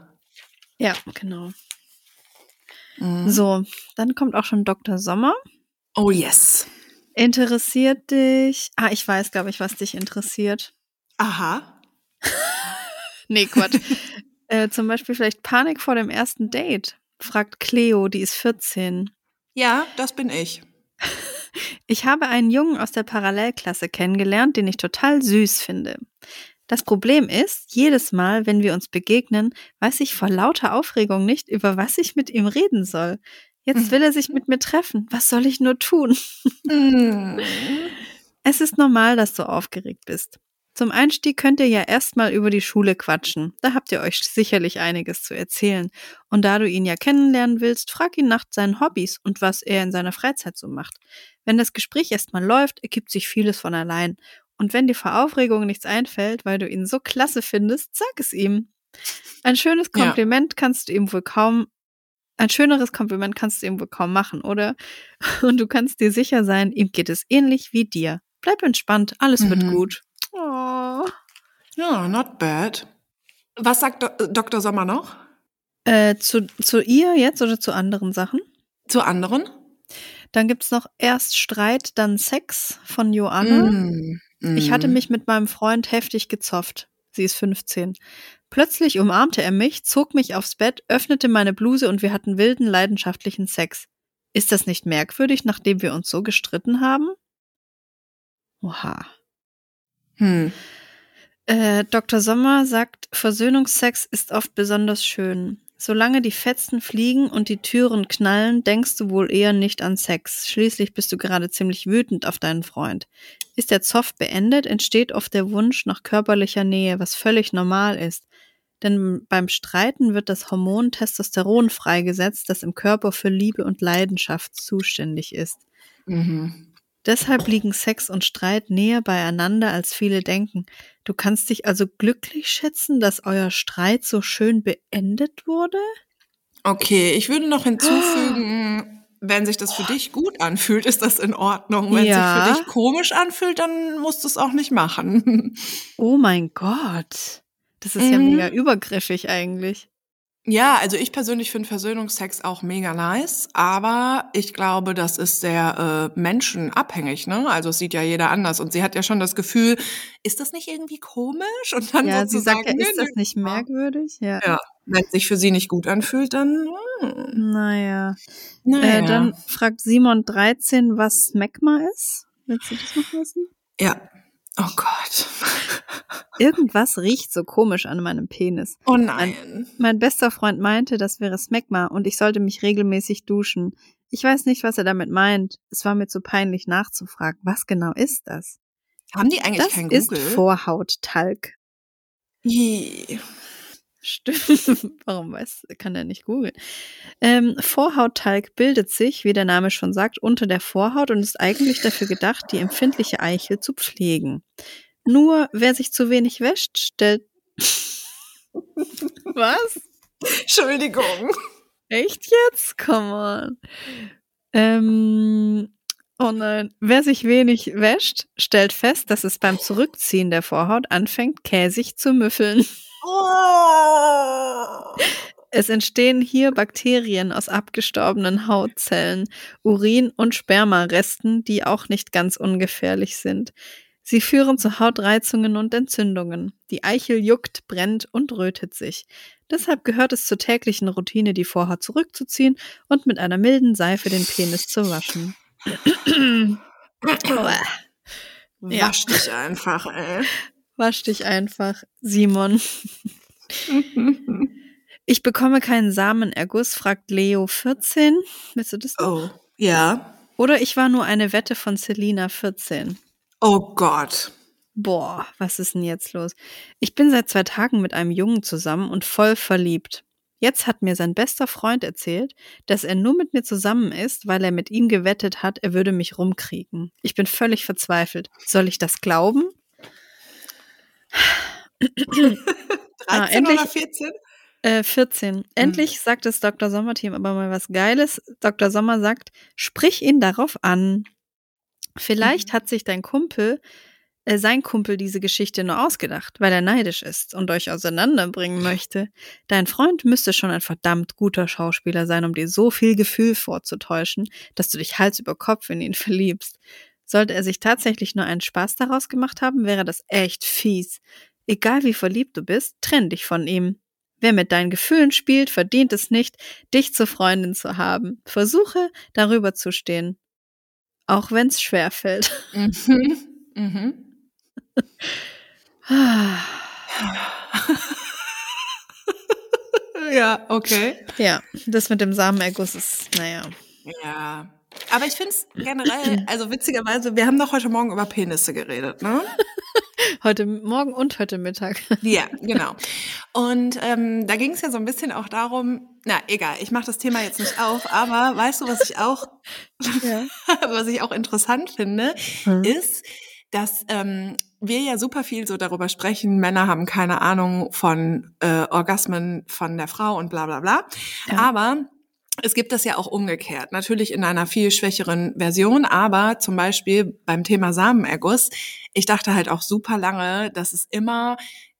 ja, genau. Mhm. So, dann kommt auch schon Dr. Sommer. Oh yes. Interessiert dich? Ah, ich weiß, glaube ich, was dich interessiert. Aha. Nee, Quatsch. äh, zum Beispiel vielleicht Panik vor dem ersten Date. Fragt Cleo, die ist 14. Ja, das bin ich. Ich habe einen Jungen aus der Parallelklasse kennengelernt, den ich total süß finde. Das Problem ist, jedes Mal, wenn wir uns begegnen, weiß ich vor lauter Aufregung nicht, über was ich mit ihm reden soll. Jetzt will er sich mit mir treffen. Was soll ich nur tun? Mhm. Es ist normal, dass du aufgeregt bist. Zum Einstieg könnt ihr ja erstmal über die Schule quatschen. Da habt ihr euch sicherlich einiges zu erzählen. Und da du ihn ja kennenlernen willst, frag ihn nach seinen Hobbys und was er in seiner Freizeit so macht. Wenn das Gespräch erstmal läuft, ergibt sich vieles von allein. Und wenn dir vor Aufregung nichts einfällt, weil du ihn so klasse findest, sag es ihm. Ein schönes Ja. Kompliment kannst du ihm wohl kaum, ein schöneres Kompliment kannst du ihm wohl kaum machen, oder? Und du kannst dir sicher sein, ihm geht es ähnlich wie dir. Bleib entspannt, alles wird Mhm. gut. Oh. Ja, not bad. Was sagt Do Dr. Sommer noch? Äh, zu, zu ihr jetzt oder zu anderen Sachen? Zu anderen? Dann gibt's noch erst Streit, dann Sex von Joanna. Mm. Ich hatte Mm. mich mit meinem Freund heftig gezofft. Sie ist 15. Plötzlich umarmte er mich, zog mich aufs Bett, öffnete meine Bluse und wir hatten wilden, leidenschaftlichen Sex. Ist das nicht merkwürdig, nachdem wir uns so gestritten haben? Oha. Hm. Äh, Dr. Sommer sagt, Versöhnungsex ist oft besonders schön. Solange die Fetzen fliegen und die Türen knallen, denkst du wohl eher nicht an Sex. Schließlich bist du gerade ziemlich wütend auf deinen Freund. Ist der Zoff beendet, entsteht oft der Wunsch nach körperlicher Nähe, was völlig normal ist. Denn beim Streiten wird das Hormon Testosteron freigesetzt, das im Körper für Liebe und Leidenschaft zuständig ist. Mhm. Deshalb liegen Sex und Streit näher beieinander, als viele denken. Du kannst dich also glücklich schätzen, dass euer Streit so schön beendet wurde? Okay, ich würde noch hinzufügen, wenn sich das für dich gut anfühlt, ist das in Ordnung. Wenn Ja. sich für dich komisch anfühlt, dann musst du es auch nicht machen. Oh mein Gott. Das ist ja Mhm. mega übergriffig eigentlich. Ja, also ich persönlich finde Versöhnungsex auch mega nice, aber ich glaube, das ist sehr äh, menschenabhängig, ne? Also es sieht ja jeder anders und sie hat ja schon das Gefühl, ist das nicht irgendwie komisch? Und dann Ja, sie sagt ja, ist das nicht merkwürdig? Ja. Ja. Wenn es sich für sie nicht gut anfühlt, dann hm, Naja. naja. Äh, dann fragt Simon 13, was Smegma ist. Willst du das noch wissen? ja. Oh Gott. Irgendwas riecht so komisch an meinem Penis. Oh nein. Mein bester Freund meinte, das wäre Smegma und ich sollte mich regelmäßig duschen. Ich weiß nicht, was er damit meint. Es war mir zu peinlich nachzufragen. Was genau ist das? Haben die eigentlich Das kein ist Google? Vorhauttalg. Ih. Stimmt. Warum weiß, kann er nicht googeln? Ähm, Vorhauttalg bildet sich, wie der Name schon sagt, unter der Vorhaut und ist eigentlich dafür gedacht, die empfindliche Eichel zu pflegen. Nur wer sich zu wenig wäscht, stellt. Was? Entschuldigung. Echt jetzt? Come on. Ähm, oh nein. Wer sich wenig wäscht, stellt fest, dass es beim Zurückziehen der Vorhaut anfängt, käsig zu müffeln. Oh. Es entstehen hier Bakterien aus abgestorbenen Hautzellen, Urin- und Spermaresten, die auch nicht ganz ungefährlich sind. Sie führen zu Hautreizungen und Entzündungen. Die Eichel juckt, brennt und rötet sich. Deshalb gehört es zur täglichen Routine, die Vorhaut zurückzuziehen und mit einer milden Seife den Penis zu waschen. Wasch dich einfach, ey. Wasch dich einfach, Simon. Ich bekomme keinen Samenerguss, fragt Leo 14. Willst du das? Oh, ja. Oder ich war nur eine Wette von Selina 14. Oh Gott. Boah, was ist denn jetzt los? Ich bin seit zwei Tagen mit einem Jungen zusammen und voll verliebt. Jetzt hat mir sein bester Freund erzählt, dass er nur mit mir zusammen ist, weil er mit ihm gewettet hat, er würde mich rumkriegen. Ich bin völlig verzweifelt. Soll ich das glauben? 13 Ah, endlich- oder 14? Äh, 14. Endlich sagt das Dr. Sommer-Team aber mal was Geiles. Dr. Sommer sagt, sprich ihn darauf an. Vielleicht hat sich dein Kumpel, äh, sein Kumpel diese Geschichte nur ausgedacht, weil er neidisch ist und euch auseinanderbringen möchte. Dein Freund müsste schon ein verdammt guter Schauspieler sein, um dir so viel Gefühl vorzutäuschen, dass du dich Hals über Kopf in ihn verliebst. Sollte er sich tatsächlich nur einen Spaß daraus gemacht haben, wäre das echt fies. Egal wie verliebt du bist, trenn dich von ihm. Wer mit deinen Gefühlen spielt, verdient es nicht, dich zur Freundin zu haben. Versuche, darüber zu stehen. Auch wenn's schwer fällt. Mhm. Mhm. ja, okay. Ja, das mit dem Samenerguss ist, naja. Ja. Aber ich finde es generell, also witzigerweise, wir haben doch heute Morgen über Penisse geredet, ne? Heute Morgen und heute Mittag. Ja, genau. Und ähm, da ging es ja so ein bisschen auch darum, na egal, ich mache das Thema jetzt nicht auf, aber weißt du, was ich auch, Ja. was ich auch interessant finde, Hm. ist, dass ähm, wir ja super viel so darüber sprechen, Männer haben keine Ahnung von äh, Orgasmen von der Frau und bla bla bla. Ja. Aber es gibt das ja auch umgekehrt, natürlich in einer viel schwächeren Version, aber zum Beispiel beim Thema Samenerguss, ich dachte halt auch super lange, dass es immer,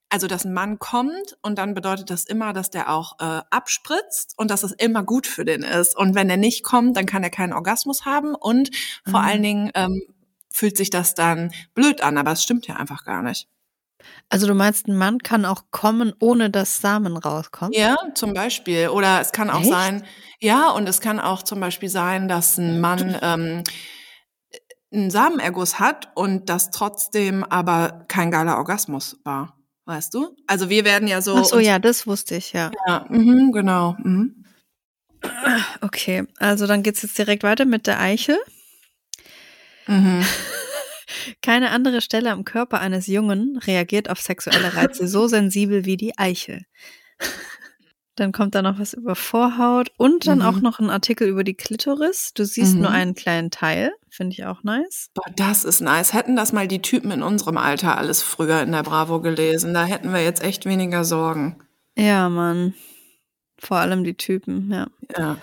also dass ein Mann kommt und dann bedeutet das immer, dass der auch äh, abspritzt und dass es immer gut für den ist. Und wenn er nicht kommt, dann kann er keinen Orgasmus haben und vor Mhm. allen Dingen ähm, fühlt sich das dann blöd an, aber es stimmt ja einfach gar nicht. Also du meinst, ein Mann kann auch kommen, ohne dass Samen rauskommen? Ja, zum Beispiel. Oder es kann auch Echt? sein, ja, und es kann auch zum Beispiel sein, dass ein Mann ähm, einen Samenerguss hat und das trotzdem aber kein geiler Orgasmus war. Weißt du? Also wir werden ja so. Ach so, ja, das wusste ich, ja. ja mhm, genau. Mhm. Okay, also dann geht's jetzt direkt weiter mit der Eichel. Mhm. Keine andere Stelle am Körper eines Jungen reagiert auf sexuelle Reize so sensibel wie die Eichel. Dann kommt da noch was über Vorhaut und dann Mhm. auch noch ein Artikel über die Klitoris. Du siehst Mhm. nur einen kleinen Teil, finde ich auch nice. Boah, das ist nice. Hätten das mal die Typen in unserem Alter alles früher in der Bravo gelesen, da hätten wir jetzt echt weniger Sorgen. Ja, Mann. Vor allem die Typen, ja. Ja.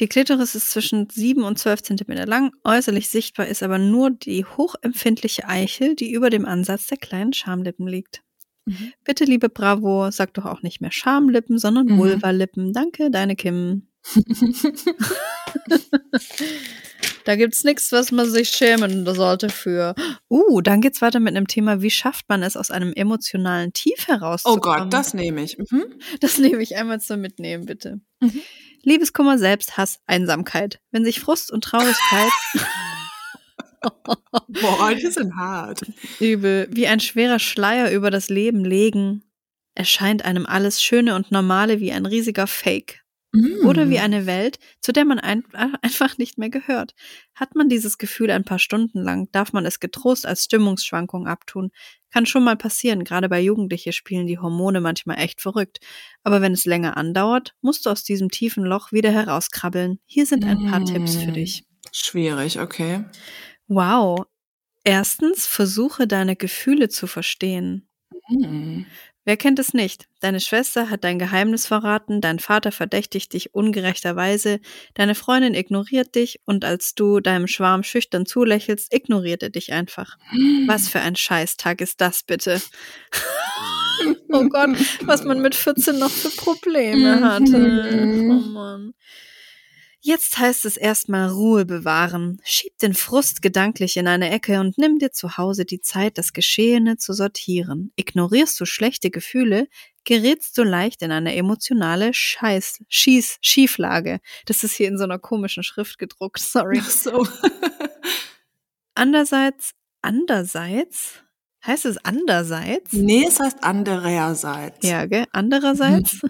Die Klitoris ist zwischen 7 und 12 Zentimeter lang. Äußerlich sichtbar ist aber nur die hochempfindliche Eichel, die über dem Ansatz der kleinen Schamlippen liegt. Mhm. Bitte, liebe Bravo, sag doch auch nicht mehr Schamlippen, sondern Mhm. Vulvalippen. Danke, deine Kim. da gibt's nichts, was man sich schämen sollte für. Uh, dann geht's weiter mit einem Thema, wie schafft man es aus einem emotionalen Tief Oh herauszukommen? Gott, das nehme ich. Mhm. Das nehme ich einmal zum Mitnehmen, bitte. Mhm. Liebeskummer, Selbsthass, Einsamkeit. Wenn sich Frust und Traurigkeit Boah, die sind hart. übel wie ein schwerer Schleier über das Leben legen, erscheint einem alles Schöne und Normale wie ein riesiger Fake. Oder Mhm. wie eine Welt, zu der man ein, einfach nicht mehr gehört. Hat man dieses Gefühl ein paar Stunden lang, darf man es getrost als Stimmungsschwankung abtun. Kann schon mal passieren, gerade bei Jugendliche spielen die Hormone manchmal echt verrückt. Aber wenn es länger andauert, musst du aus diesem tiefen Loch wieder herauskrabbeln. Hier sind ein paar Mm. Tipps für dich. Schwierig, okay. Wow. Erstens, versuche deine Gefühle zu verstehen. Mhm. Wer kennt es nicht? Deine Schwester hat dein Geheimnis verraten, dein Vater verdächtigt dich ungerechterweise, deine Freundin ignoriert dich und als du deinem Schwarm schüchtern zulächelst, ignoriert er dich einfach. Was für ein Scheißtag ist das bitte? oh Gott, was man mit 14 noch für Probleme hatte. Mhm. Oh Mann. Jetzt heißt es erstmal Ruhe bewahren. Schieb den Frust gedanklich in eine Ecke und nimm dir zu Hause die Zeit, das Geschehene zu sortieren. Ignorierst du schlechte Gefühle, gerätst du leicht in eine emotionale Scheiß, Schieß, Schieflage. Das ist hier in so einer komischen Schrift gedruckt, sorry. Ach so. Andererseits, andererseits, heißt es andererseits? nee, es heißt andererseits. Ja, gell? Andererseits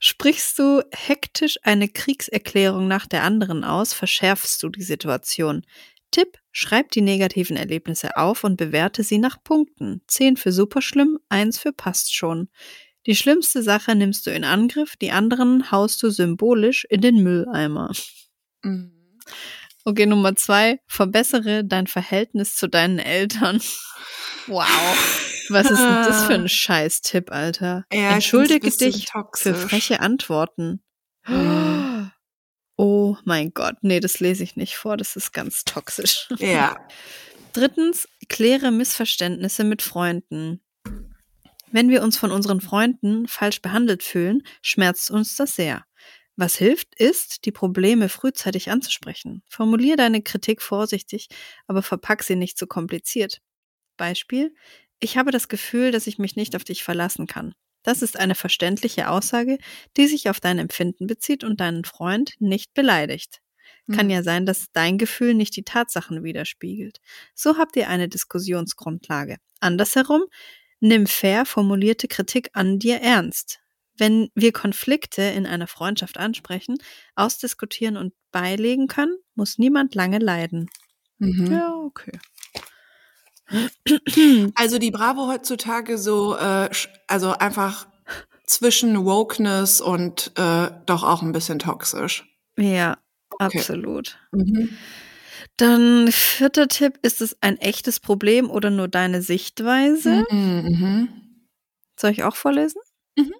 sprichst du hektisch eine Kriegserklärung nach der anderen aus, verschärfst du die Situation. Tipp, schreib die negativen Erlebnisse auf und bewerte sie nach Punkten. 10 für super schlimm, 1 für passt schon. Die schlimmste Sache nimmst du in Angriff, die anderen haust du symbolisch in den Mülleimer. Mhm. Okay, Nummer zwei, verbessere dein Verhältnis zu deinen Eltern. Wow. Was ist denn das für ein Scheiß-Tipp, Alter? Ja, Entschuldige dich toxisch. für freche Antworten. Mhm. Oh mein Gott, nee, das lese ich nicht vor, das ist ganz toxisch. Ja. Drittens, kläre Missverständnisse mit Freunden. Wenn wir uns von unseren Freunden falsch behandelt fühlen, schmerzt uns das sehr. Was hilft, ist, die Probleme frühzeitig anzusprechen. Formulier deine Kritik vorsichtig, aber verpack sie nicht zu kompliziert. Beispiel, ich habe das Gefühl, dass ich mich nicht auf dich verlassen kann. Das ist eine verständliche Aussage, die sich auf dein Empfinden bezieht und deinen Freund nicht beleidigt. Kann Mhm. ja sein, dass dein Gefühl nicht die Tatsachen widerspiegelt. So habt ihr eine Diskussionsgrundlage. Andersherum, nimm fair formulierte Kritik an dir ernst. Wenn wir Konflikte in einer Freundschaft ansprechen, ausdiskutieren und beilegen können, muss niemand lange leiden. Mhm. Ja, okay. Also die Bravo heutzutage so, äh, also einfach zwischen Wokeness und äh, doch auch ein bisschen toxisch. Ja, Okay. absolut. Mhm. Dann vierter Tipp, ist es ein echtes Problem oder nur deine Sichtweise? Mhm. Mhm. Soll ich auch vorlesen? Mhm.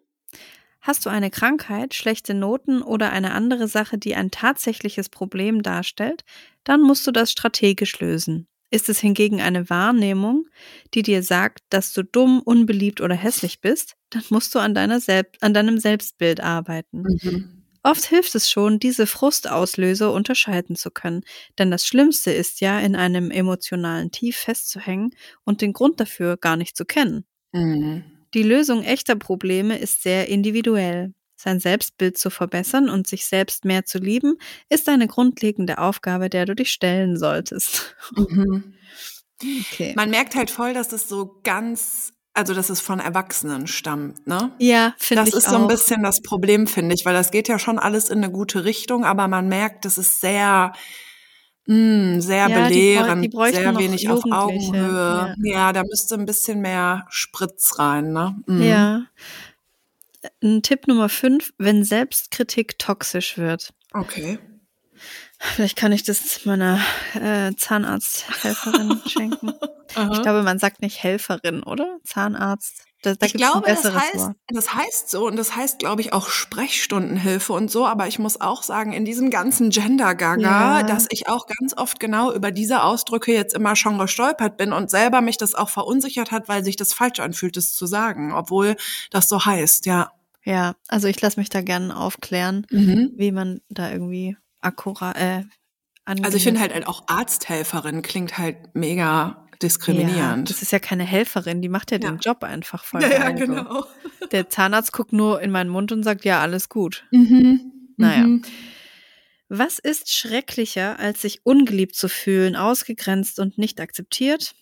Hast du eine Krankheit, schlechte Noten oder eine andere Sache, die ein tatsächliches Problem darstellt, dann musst du das strategisch lösen. Ist es hingegen eine Wahrnehmung, die dir sagt, dass du dumm, unbeliebt oder hässlich bist, dann musst du an, deiner Selb an deinem Selbstbild arbeiten. Mhm. Oft hilft es schon, diese Frustauslöser unterscheiden zu können, denn das Schlimmste ist ja, in einem emotionalen Tief festzuhängen und den Grund dafür gar nicht zu kennen. Mhm. Die Lösung echter Probleme ist sehr individuell. Sein Selbstbild zu verbessern und sich selbst mehr zu lieben, ist eine grundlegende Aufgabe, der du dich stellen solltest. Mhm. Okay. Man merkt halt voll, dass es so ganz, also dass es von Erwachsenen stammt, ne? Ja, finde Das ich ist auch. so ein bisschen das Problem, finde ich, weil das geht ja schon alles in eine gute Richtung, aber man merkt, das ist sehr, mh, sehr Ja, die belehrend, die bräuchten sehr wenig auf Augenhöhe. Ja. da müsste ein bisschen mehr Spritz rein, ne? Mhm. Ja. Ein Tipp Nummer 5, wenn Selbstkritik toxisch wird. Okay. Vielleicht kann ich das meiner äh, Zahnarzthelferin schenken. Ich glaube, man sagt nicht Helferin, oder? Zahnarzt. Da, da ich glaube, ein das heißt, Wort. das heißt so und das heißt, glaube ich, auch Sprechstundenhilfe und so. Aber ich muss auch sagen, in diesem ganzen Gender-Gaga, Ja. dass ich auch ganz oft genau über diese Ausdrücke jetzt immer schon gestolpert bin und selber mich das auch verunsichert hat, weil sich das falsch anfühlt, es zu sagen, obwohl das so heißt, ja. Ja, also ich lasse mich da gerne aufklären, Mhm. wie man da irgendwie akkurat, äh, Also ich finde halt auch Arzthelferin klingt halt mega ja, diskriminierend. das ist ja keine Helferin, die macht ja, Ja. den Job einfach voll ja, ja, genau. Der Zahnarzt guckt nur in meinen Mund und sagt, ja, alles gut. Mhm. Naja. Mhm. Was ist schrecklicher, als sich ungeliebt zu fühlen, ausgegrenzt und nicht akzeptiert?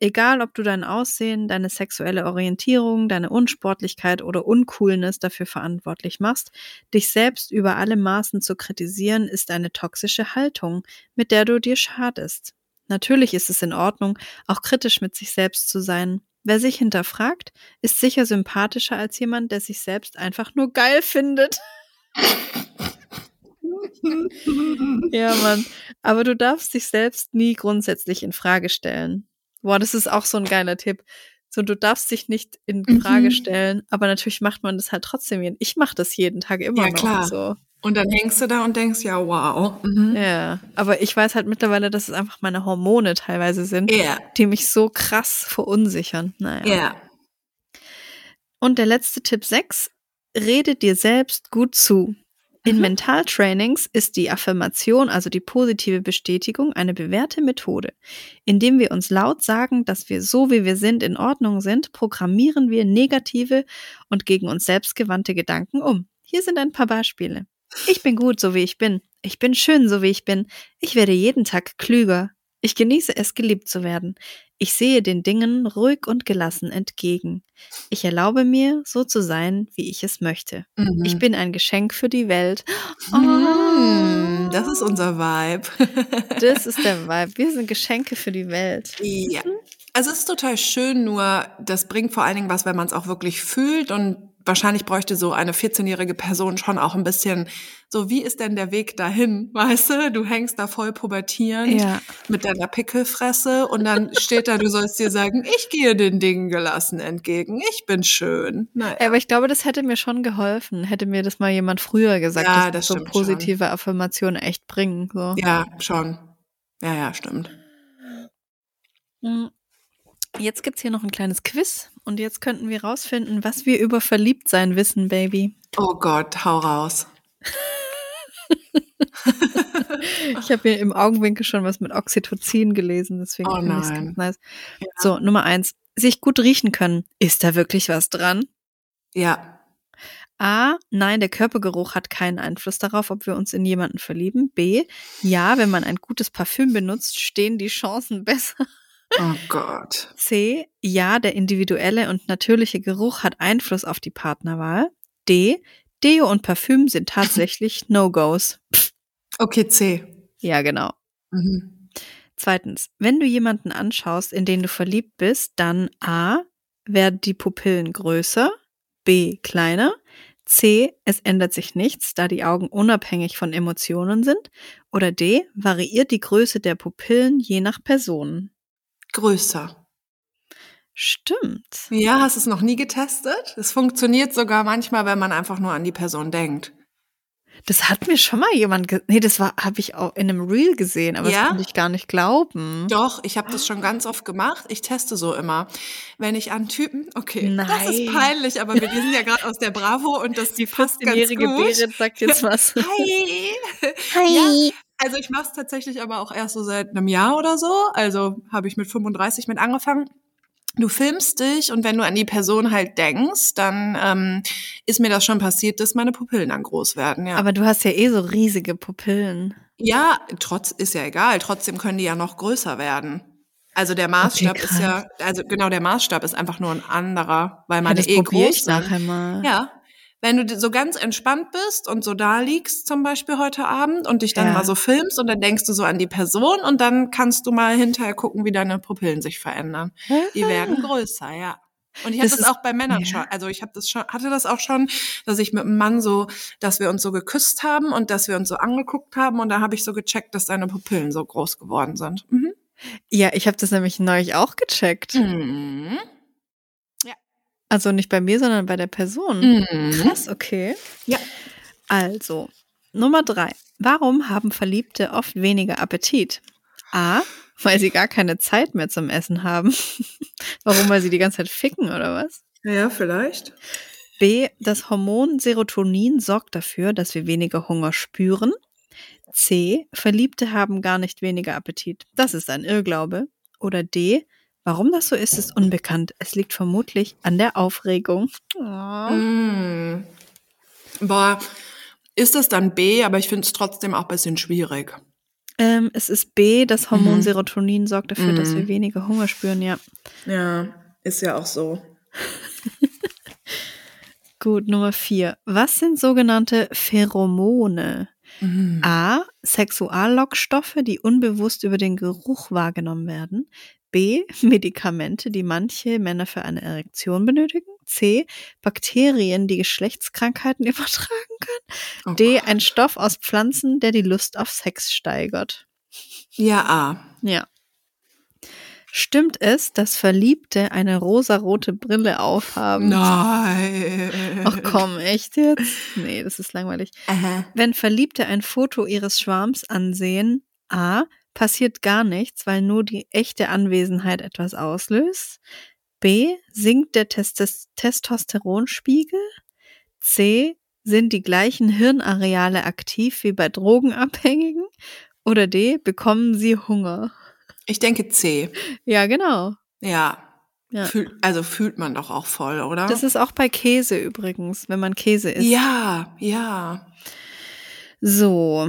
Egal, ob du dein Aussehen, deine sexuelle Orientierung, deine Unsportlichkeit oder Uncoolness dafür verantwortlich machst, dich selbst über alle Maßen zu kritisieren, ist eine toxische Haltung, mit der du dir schadest. Natürlich ist es in Ordnung, auch kritisch mit sich selbst zu sein. Wer sich hinterfragt, ist sicher sympathischer als jemand, der sich selbst einfach nur geil findet. Ja, Mann. Aber du darfst dich selbst nie grundsätzlich in Frage stellen. Boah, das ist auch so ein geiler Tipp. So, du darfst dich nicht in Mhm. Frage stellen, aber natürlich macht man das halt trotzdem. jeden- Ich mache das jeden Tag immer Ja, noch. klar. So. Und dann hängst du da und denkst, ja, wow. Mhm. Ja, aber ich weiß halt mittlerweile, dass es einfach meine Hormone teilweise sind, Ja, die mich so krass verunsichern. Naja. ja. Und der letzte Tipp 6, rede dir selbst gut zu. In Mhm. Mentaltrainings ist die Affirmation, also die positive Bestätigung, eine bewährte Methode. Indem wir uns laut sagen, dass wir so wie wir sind in Ordnung sind, programmieren wir negative und gegen uns selbst gewandte Gedanken um. Hier sind ein paar Beispiele. Ich bin gut, so wie ich bin. Ich bin schön, so wie ich bin. Ich werde jeden Tag klüger. Ich genieße es, geliebt zu werden. Ich sehe den Dingen ruhig und gelassen entgegen. Ich erlaube mir, so zu sein, wie ich es möchte. Mhm. Ich bin ein Geschenk für die Welt. Oh, Mhm. das ist unser Vibe. Das ist der Vibe. Wir sind Geschenke für die Welt. ja. Also es ist total schön, nur das bringt vor allen Dingen was, wenn man es auch wirklich fühlt und wahrscheinlich bräuchte so eine 14-jährige Person schon auch ein bisschen so, wie ist denn der Weg dahin? Weißt du, du hängst da voll pubertierend Ja. mit deiner Pickelfresse und dann steht da, du sollst dir sagen, ich gehe den Dingen gelassen entgegen, ich bin schön. Naja. Aber ich glaube, das hätte mir schon geholfen. Hätte mir das mal jemand früher gesagt, Ja, dass das so positive Affirmationen echt bringen. So. Ja, schon. Ja, ja, stimmt. Mm. Jetzt gibt's hier noch ein kleines Quiz und jetzt könnten wir rausfinden, was wir über Verliebtsein wissen, Baby. Oh Gott, hau raus. Ich habe hier im Augenwinkel schon was mit Oxytocin gelesen, deswegen Oh finde ich's nein. ganz nice. So, Nummer eins. Sich gut riechen können. Ist da wirklich was dran? Ja. A. Nein, der Körpergeruch hat keinen Einfluss darauf, ob wir uns in jemanden verlieben. B. Ja, wenn man ein gutes Parfüm benutzt, stehen die Chancen besser. Oh Gott. C. Ja, der individuelle und natürliche Geruch hat Einfluss auf die Partnerwahl. D. Deo und Parfüm sind tatsächlich No-Gos. Okay, C. Ja, genau. Mhm. Zweitens, wenn du jemanden anschaust, in den du verliebt bist, dann A. Werden die Pupillen größer, B. kleiner, C. Es ändert sich nichts, da die Augen unabhängig von Emotionen sind, oder D. Variiert die Größe der Pupillen je nach Person. Größer. Stimmt. Ja, hast du es noch nie getestet? Es funktioniert sogar manchmal, wenn man einfach nur an die Person denkt. Das hat mir schon mal jemand, ge nee, das war, habe ich auch in einem Reel gesehen, aber Ja? das konnte ich gar nicht glauben. Doch, ich habe das schon ganz oft gemacht. Ich teste so immer. Wenn ich an Typen, okay, das Nein. ist peinlich, aber wir, sind ja gerade aus der Bravo und das Die passt ganz 15-jährige gut. Berit sagt jetzt was. Hi. Ja, also ich mache es tatsächlich aber auch erst so seit einem Jahr oder so. Also habe ich mit 35 mit angefangen. Du filmst dich und wenn du an die Person halt denkst, dann ähm, ist mir das schon passiert, dass meine Pupillen dann groß werden. Ja, Aber du hast ja eh so riesige Pupillen. ja trotz ist ja egal. Trotzdem können die ja noch größer werden. Also der Maßstab Okay, ist ja, also genau der Maßstab ist einfach nur ein anderer, weil Ja, meine das eh groß ich nachher mal. Ja. Wenn du so ganz entspannt bist und so da liegst, zum Beispiel heute Abend, und dich dann Ja. mal so filmst und dann denkst du so an die Person und dann kannst du mal hinterher gucken, wie deine Pupillen sich verändern. Die werden größer, ja. Und ich habe Das das, auch bei Männern ja. schon, also ich habe das schon, hatte das auch schon, dass ich mit einem Mann so, dass wir uns so geküsst haben und dass wir uns so angeguckt haben und da habe ich so gecheckt, dass seine Pupillen so groß geworden sind. Mhm. Ja, ich habe das nämlich neulich auch gecheckt. Mhm. Also nicht bei mir, sondern bei der Person. Mhm. Krass, okay. Ja. Also, Nummer drei. Warum haben Verliebte oft weniger Appetit? A, weil sie gar keine Zeit mehr zum Essen haben. Warum, weil sie die ganze Zeit ficken oder was? Ja, vielleicht. B, das Hormon Serotonin sorgt dafür, dass wir weniger Hunger spüren. C, Verliebte haben gar nicht weniger Appetit. Das ist ein Irrglaube. Oder D, warum das so ist, ist unbekannt. Es liegt vermutlich an der Aufregung. Oh. Mm. Boah, ist das dann B, aber ich finde es trotzdem auch ein bisschen schwierig. Ähm, es ist B, das Hormon Mhm. Serotonin sorgt dafür, dass Mhm. wir weniger Hunger spüren, ja. Ja, ist ja auch so. Gut, Nummer vier. Was sind sogenannte Pheromone? Mhm. A. Sexuallockstoffe, die unbewusst über den Geruch wahrgenommen werden. B. Medikamente, die manche Männer für eine Erektion benötigen. C. Bakterien, die Geschlechtskrankheiten übertragen können. Oh D. Gott. Ein Stoff aus Pflanzen, der die Lust auf Sex steigert. Ja, A. Ja. Stimmt es, dass Verliebte eine rosarote Brille aufhaben? Nein. Ach komm, echt jetzt? Nee, das ist langweilig. Aha. Wenn Verliebte ein Foto ihres Schwarms ansehen, A, passiert gar nichts, weil nur die echte Anwesenheit etwas auslöst. B, sinkt der Testes Testosteronspiegel. C, sind die gleichen Hirnareale aktiv wie bei Drogenabhängigen. Oder D, bekommen sie Hunger. Ich denke C. Ja, genau. Ja. Ja. Fühl, also fühlt man doch auch voll, oder? Das ist auch bei Käse übrigens, wenn man Käse isst. ja, ja. So.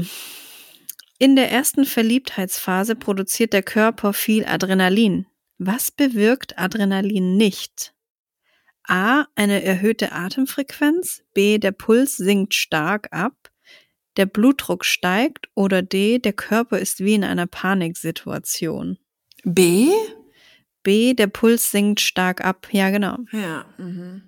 In der ersten Verliebtheitsphase produziert der Körper viel Adrenalin. Was bewirkt Adrenalin nicht? A. Eine erhöhte Atemfrequenz. B. Der Puls sinkt stark ab. der Blutdruck steigt oder D, der Körper ist wie in einer Paniksituation. B? B, der Puls sinkt stark ab. Ja, genau. Ja. Mhm.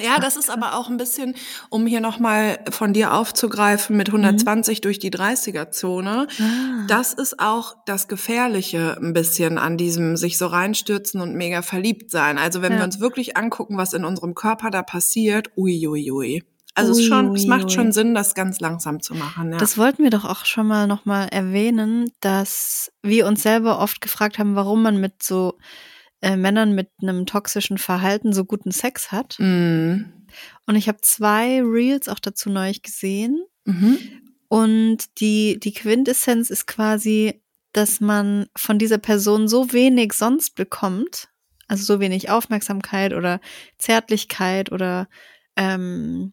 Ja, das ist aber auch ein bisschen, um hier nochmal von dir aufzugreifen mit 120 durch die 30er-Zone. Ah. Das ist auch das Gefährliche ein bisschen an diesem sich so reinstürzen und mega verliebt sein. Also wenn Ja. wir uns wirklich angucken, was in unserem Körper da passiert, uiuiui. Ui, ui. Also es, ist schon, es macht schon Sinn, das ganz langsam zu machen. Ja. Das wollten wir doch auch schon mal nochmal erwähnen, dass wir uns selber oft gefragt haben, warum man mit so äh, Männern mit einem toxischen Verhalten so guten Sex hat. mm. Und ich habe zwei Reels auch dazu neulich gesehen. mhm. Und die, die Quintessenz ist quasi, dass man von dieser Person so wenig sonst bekommt, also so wenig Aufmerksamkeit oder Zärtlichkeit oder ähm,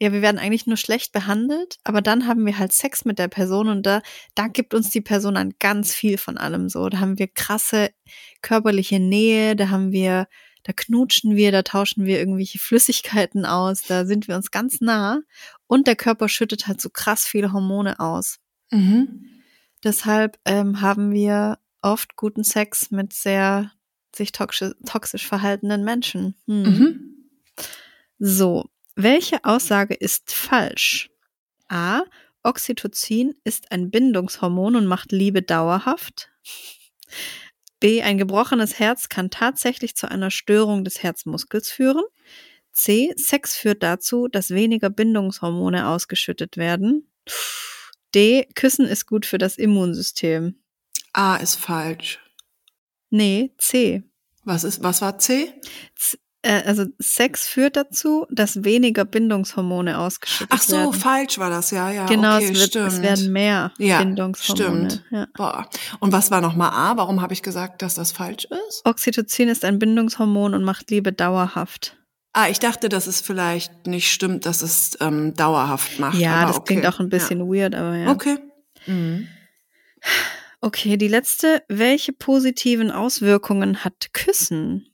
ja, wir werden eigentlich nur schlecht behandelt, aber dann haben wir halt Sex mit der Person und da, da gibt uns die Person dann ganz viel von allem so. Da haben wir krasse körperliche Nähe, da haben wir, da knutschen wir, da tauschen wir irgendwelche Flüssigkeiten aus, da sind wir uns ganz nah und der Körper schüttet halt so krass viele Hormone aus. Mhm. Deshalb ähm, haben wir oft guten Sex mit sehr sich toxisch, toxisch verhaltenen Menschen. Hm. Mhm. So, welche Aussage ist falsch? A. Oxytocin ist ein Bindungshormon und macht Liebe dauerhaft. B. Ein gebrochenes Herz kann tatsächlich zu einer Störung des Herzmuskels führen. C. Sex führt dazu, dass weniger Bindungshormone ausgeschüttet werden. D. Küssen ist gut für das Immunsystem. A ist falsch. Nee, C. Was ist, was war C? Z äh, also Sex führt dazu, dass weniger Bindungshormone ausgeschüttet Ach so, werden. falsch war das, ja, ja. Genau, okay, es, wird, es werden mehr Ja, Bindungshormone. stimmt. Ja. Boah. Und was war nochmal A? Warum habe ich gesagt, dass das falsch ist? Oxytocin ist ein Bindungshormon und macht Liebe dauerhaft. Ah, ich dachte, dass es vielleicht nicht stimmt, dass es ähm, dauerhaft macht. ja, das okay. klingt auch ein bisschen weird, aber ja. Ja. Okay. Mhm. Okay, die letzte. Welche positiven Auswirkungen hat Küssen?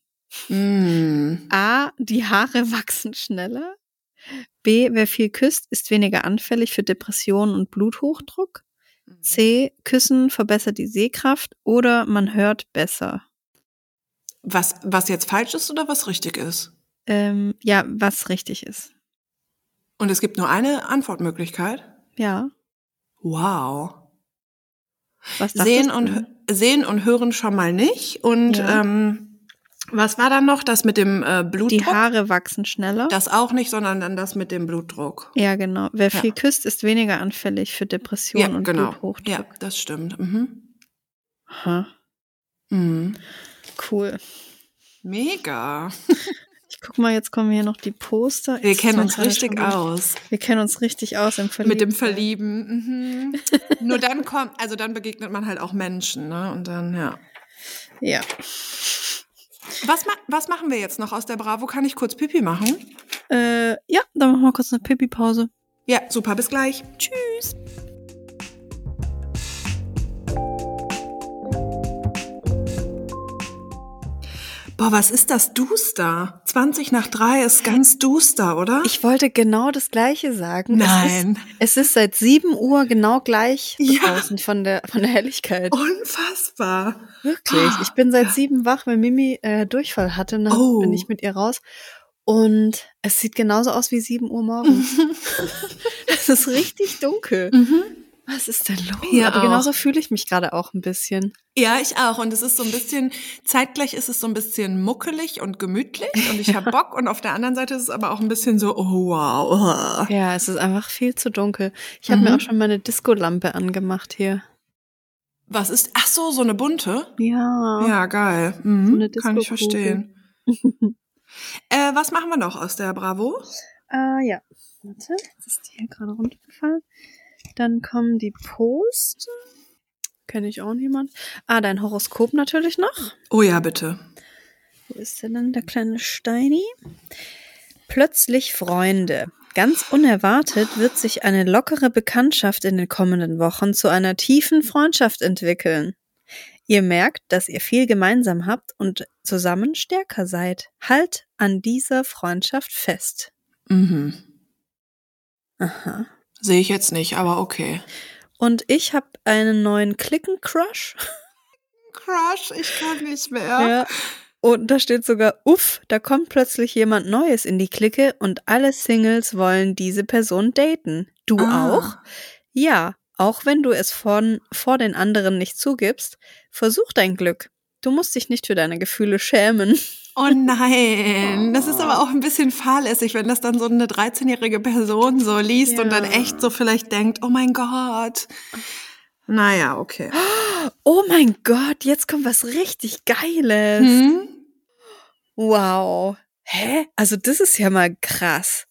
Mhm. A. Die Haare wachsen schneller. B. Wer viel küsst, ist weniger anfällig für Depressionen und Bluthochdruck. C. Küssen verbessert die Sehkraft oder man hört besser. Was, was jetzt falsch ist oder was richtig ist? Ähm, ja, was richtig ist. Und es gibt nur eine Antwortmöglichkeit. Ja. Wow. Was Sehen und, sehen und hören schon mal nicht. Und Ja. ähm, was war dann noch? Das mit dem äh, Blutdruck? Die Haare wachsen schneller. Das auch nicht, sondern dann das mit dem Blutdruck. ja, genau. Wer Ja. viel küsst, ist weniger anfällig für Depressionen Ja, und genau. Bluthochdruck. Ja, das stimmt. Mhm. Aha, Mhm. cool. Mega. Ich guck mal, jetzt kommen hier noch die Poster. Wir Jetzt kennen uns richtig aus. Wir kennen uns richtig aus im Verlieben. Mit dem Verlieben. Mhm. Nur dann kommt, also dann begegnet man halt auch Menschen, ne? Und dann, ja. Ja. Was, ma was machen wir jetzt noch aus der Bravo? Kann ich kurz Pipi machen? Äh, ja, dann machen wir kurz eine Pipi-Pause. Ja, super, bis gleich. Tschüss. Boah, was ist das duster? 20 nach 3 ist ganz duster, oder? Ich wollte genau das Gleiche sagen. Nein. Es ist, es ist seit 7 Uhr genau gleich Ja. draußen von der, von der Helligkeit. Unfassbar. Wirklich. Ich bin seit sieben wach, weil Mimi äh, Durchfall hatte. Dann Oh. bin ich mit ihr raus. Und es sieht genauso aus wie 7 Uhr morgens. es ist richtig dunkel. Mhm. Was ist denn los? Hier Aber auch. genauso fühle ich mich gerade auch ein bisschen. Ja, ich auch. Und es ist so ein bisschen, zeitgleich ist es so ein bisschen muckelig und gemütlich und ich hab Bock. Und auf der anderen Seite ist es aber auch ein bisschen so, oh wow. Ja, es ist einfach viel zu dunkel. Ich habe Mhm. mir auch schon meine Disco-Lampe angemacht hier. Was ist, ach so, so eine bunte? Ja. Ja, geil. Mhm. So eine Kann ich verstehen. äh, was machen wir noch aus der Bravo? Äh, ja. Warte, jetzt ist die hier gerade runtergefallen. Dann kommen die Post. Kenne ich auch niemand. Ah, dein Horoskop natürlich noch. Oh ja, bitte. Wo ist denn dann der kleine Steini? Plötzlich Freunde. Ganz unerwartet wird sich eine lockere Bekanntschaft in den kommenden Wochen zu einer tiefen Freundschaft entwickeln. Ihr merkt, dass ihr viel gemeinsam habt und zusammen stärker seid. Halt an dieser Freundschaft fest. Mhm. Aha. Sehe ich jetzt nicht, aber okay. Und ich habe einen neuen Klicken-Crush. Crush, ich kann nicht mehr. Ja. Und da steht sogar, uff, da kommt plötzlich jemand Neues in die Clique und alle Singles wollen diese Person daten. Du Ah. auch? Ja, auch wenn du es von, vor den anderen nicht zugibst, versuch dein Glück. Du musst dich nicht für deine Gefühle schämen. Oh nein, das ist aber auch ein bisschen fahrlässig, wenn das dann so eine 13-jährige Person so liest und dann Ja. echt so vielleicht denkt, oh mein Gott. Naja, okay. Oh mein Gott, jetzt kommt was richtig Geiles. Hm? Wow. Hä? Also das ist ja mal krass.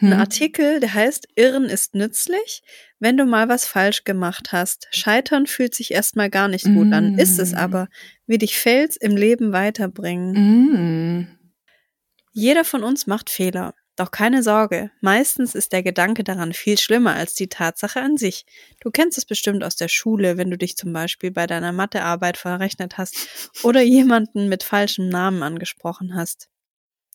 Ein Hm? Artikel, der heißt Irren ist nützlich, wenn du mal was falsch gemacht hast. Scheitern fühlt sich erstmal gar nicht gut an, ist es Mm. aber, wie dich Fails im Leben weiterbringen. Mm. Jeder von uns macht Fehler. Doch keine Sorge, meistens ist der Gedanke daran viel schlimmer als die Tatsache an sich. Du kennst es bestimmt aus der Schule, wenn du dich zum Beispiel bei deiner Mathearbeit verrechnet hast oder jemanden mit falschem Namen angesprochen hast.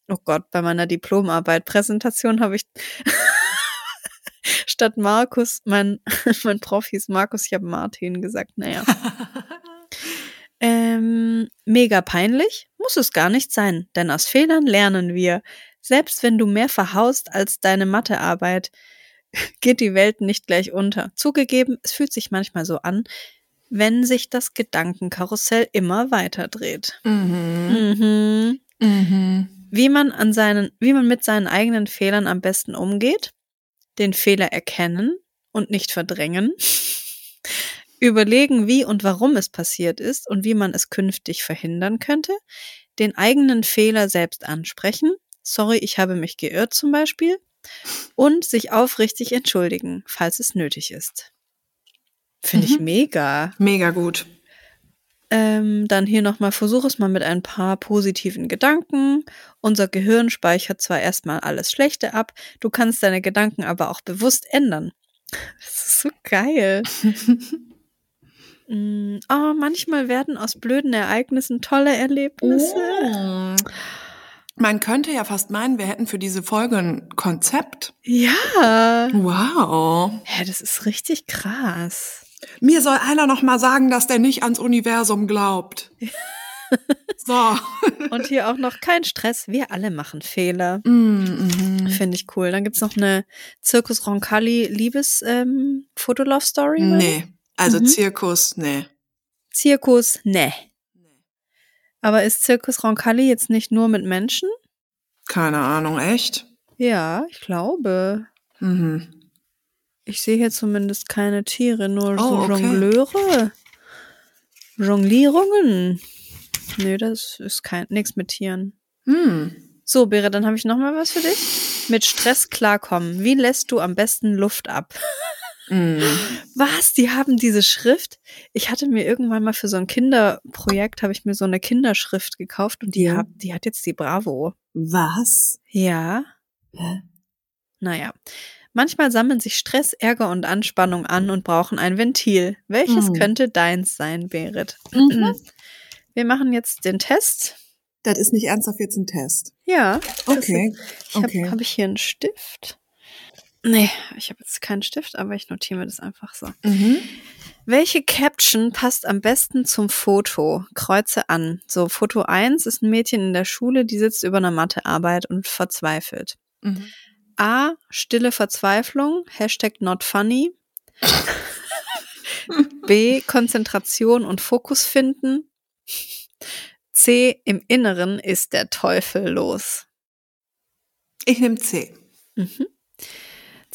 Oh Gott, bei meiner Diplomarbeit Präsentation habe ich statt Markus, mein, mein Prof hieß Markus, ich habe Martin gesagt, naja. Ähm, mega peinlich? Muss es gar nicht sein, denn aus Fehlern lernen wir. Selbst wenn du mehr verhaust als deine Mathearbeit, geht die Welt nicht gleich unter. Zugegeben, es fühlt sich manchmal so an, wenn sich das Gedankenkarussell immer weiter dreht. Mhm. Mhm. Mhm. Wie man an seinen, wie man mit seinen eigenen Fehlern am besten umgeht, den Fehler erkennen und nicht verdrängen, überlegen, wie und warum es passiert ist und wie man es künftig verhindern könnte, den eigenen Fehler selbst ansprechen, sorry, ich habe mich geirrt zum Beispiel, und sich aufrichtig entschuldigen, falls es nötig ist. Finde ich Mhm. mega. Mega gut. Ähm, dann hier nochmal, versuch es mal mit ein paar positiven Gedanken. Unser Gehirn speichert zwar erstmal alles Schlechte ab, du kannst deine Gedanken aber auch bewusst ändern. Das ist so geil. Mm, Oh, manchmal werden aus blöden Ereignissen tolle Erlebnisse. Oh. Man könnte ja fast meinen, wir hätten für diese Folge ein Konzept. Ja. Wow. Hä, das ist richtig krass. Mir soll einer noch mal sagen, dass der nicht ans Universum glaubt. so. Und hier auch noch kein Stress. Wir alle machen Fehler. Mm, Finde ich cool. Dann gibt's noch eine Zirkus Roncalli Liebes ähm? Nee. Also Mhm. Zirkus, nee. Zirkus, ne. Aber ist Zirkus Roncalli jetzt nicht nur mit Menschen? Keine Ahnung, echt? Ja, ich glaube. Mhm. Ich sehe hier zumindest keine Tiere, nur Oh, so okay. Jongleure. Jonglierungen. Nö, das ist kein nichts mit Tieren. Hm. So, Bere, dann habe ich noch mal was für dich. Mit Stress klarkommen. Wie lässt du am besten Luft ab? Mm. Was? Die haben diese Schrift? Ich hatte mir irgendwann mal für so ein Kinderprojekt habe ich mir so eine Kinderschrift gekauft und die Ja. hat die hat jetzt die Bravo. Was? Ja. Hä? Naja. Manchmal sammeln sich Stress, Ärger und Anspannung an und brauchen ein Ventil. Welches Hm. könnte deins sein, Berit? Mhm. Wir machen jetzt den Test. Das ist nicht ernsthaft jetzt ein Test. Ja. Okay. ist- Ich habe okay. hab ich hier einen Stift? Nee, ich habe jetzt keinen Stift, aber ich notiere mir das einfach so. Mhm. Welche Caption passt am besten zum Foto? Kreuze an. So, Foto 1 ist ein Mädchen in der Schule, die sitzt über einer Mathearbeit und verzweifelt. Mhm. A. Stille Verzweiflung. Hashtag not funny. B. Konzentration und Fokus finden. C. Im Inneren ist der Teufel los. Ich nehme C. Mhm.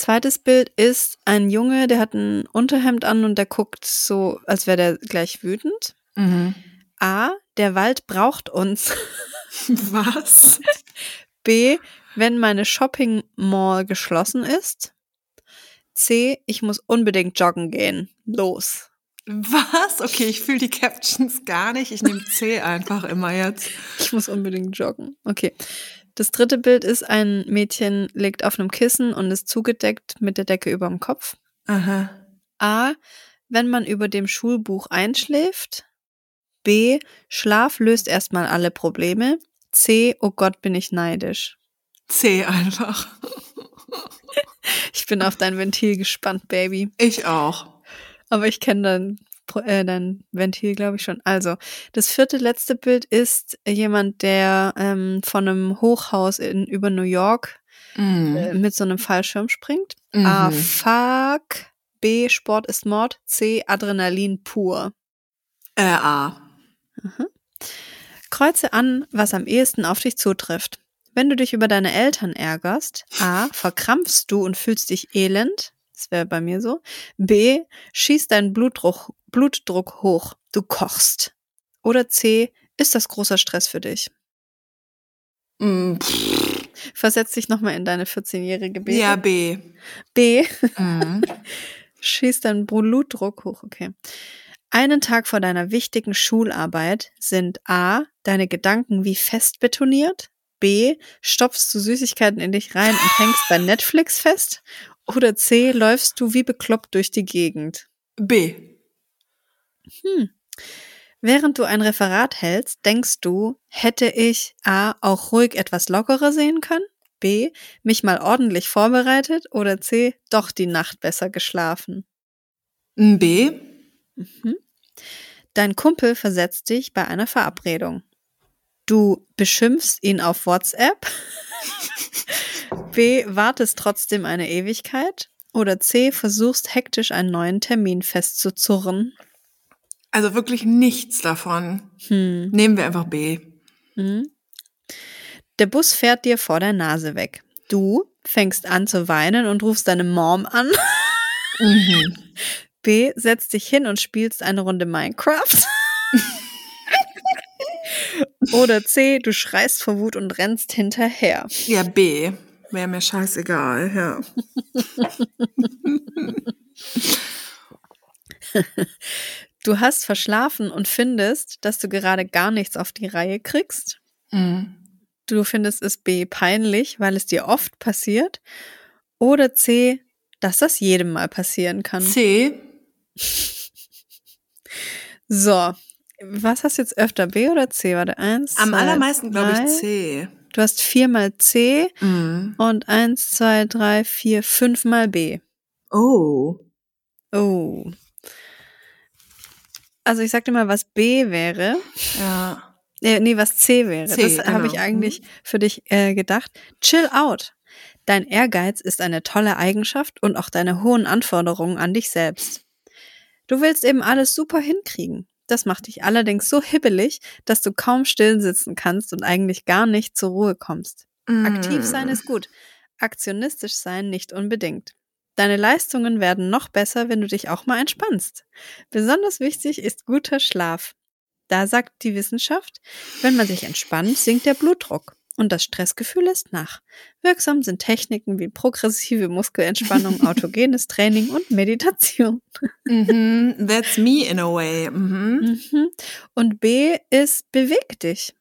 Zweites Bild ist ein Junge, der hat ein Unterhemd an und der guckt so, als wäre der gleich wütend. Mhm. A. Der Wald braucht uns. Was? B. Wenn meine Shopping Mall geschlossen ist. C. Ich muss unbedingt joggen gehen. Los. Was? Okay, ich fühle die Captions gar nicht. Ich nehme C einfach immer jetzt. Ich muss unbedingt joggen. Okay. Das dritte Bild ist ein Mädchen liegt auf einem Kissen und ist zugedeckt mit der Decke über dem Kopf. Aha. A. Wenn man über dem Schulbuch einschläft. B. Schlaf löst erstmal alle Probleme. C. Oh Gott, bin ich neidisch. C einfach. Ich bin auf dein Ventil gespannt, Baby. Ich auch. Aber ich kenne dein, äh, dein Ventil, glaube ich schon. Also, das vierte letzte Bild ist jemand, der ähm, von einem Hochhaus in, über New York Mhm. äh, mit so einem Fallschirm springt. Mhm. A. Fuck. B. Sport ist Mord. C. Adrenalin pur. Äh, A. Kreuze an, was am ehesten auf dich zutrifft. Wenn du dich über deine Eltern ärgerst, A. Verkrampfst du und fühlst dich elend. Das wäre bei mir so. B. Schießt dein Blutdruck, Blutdruck hoch. Du kochst. Oder C. Ist das großer Stress für dich? Mm, Versetz dich nochmal in deine 14-jährige B. ja, B. B. Mhm. Schießt dein Blutdruck hoch, okay. Einen Tag vor deiner wichtigen Schularbeit sind A. Deine Gedanken wie fest betoniert. B. Stopfst du Süßigkeiten in dich rein und hängst bei Netflix fest. Oder C. Läufst du wie bekloppt durch die Gegend. B. Hm. Während du ein Referat hältst, denkst du, hätte ich A. auch ruhig etwas lockerer sehen können? B. Mich mal ordentlich vorbereitet? Oder C. Doch die Nacht besser geschlafen? B. Mhm. Dein Kumpel versetzt dich bei einer Verabredung. Du beschimpfst ihn auf WhatsApp. B. Wartest trotzdem eine Ewigkeit. Oder C. Versuchst hektisch einen neuen Termin festzuzurren. Also wirklich nichts davon. Hm. Nehmen wir einfach B. Mhm. Der Bus fährt dir vor der Nase weg. Du fängst an zu weinen und rufst deine Mom an. Mhm. B. Setzt dich hin und spielst eine Runde Minecraft. Oder C. Du schreist vor Wut und rennst hinterher. Ja, B. Wäre mir scheißegal, ja. Du hast verschlafen und findest, dass du gerade gar nichts auf die Reihe kriegst. Mhm. Du findest es B. Peinlich, weil es dir oft passiert. Oder C. Dass das jedem mal passieren kann. C. So. Was hast du jetzt öfter? B oder C? Warte, eins. Am zwei, allermeisten glaube ich C. Du hast viermal C Mhm. und eins, zwei, drei, vier, fünfmal B. Oh. Oh. Also ich sag dir mal, was B wäre. Ja. Äh, nee, was C wäre. C, das habe ich genau. eigentlich für dich äh, gedacht. Chill out. Dein Ehrgeiz ist eine tolle Eigenschaft und auch deine hohen Anforderungen an dich selbst. Du willst eben alles super hinkriegen. Das macht dich allerdings so hibbelig, dass du kaum still sitzen kannst und eigentlich gar nicht zur Ruhe kommst. Aktiv sein Mhm. ist gut. Aktionistisch sein nicht unbedingt. Deine Leistungen werden noch besser, wenn du dich auch mal entspannst. Besonders wichtig ist guter Schlaf. Da sagt die Wissenschaft, wenn man sich entspannt, sinkt der Blutdruck und das Stressgefühl lässt nach. Wirksam sind Techniken wie progressive Muskelentspannung, autogenes Training und Meditation. Mhm. That's me in a way. Mhm. Mhm. Und B ist beweg dich.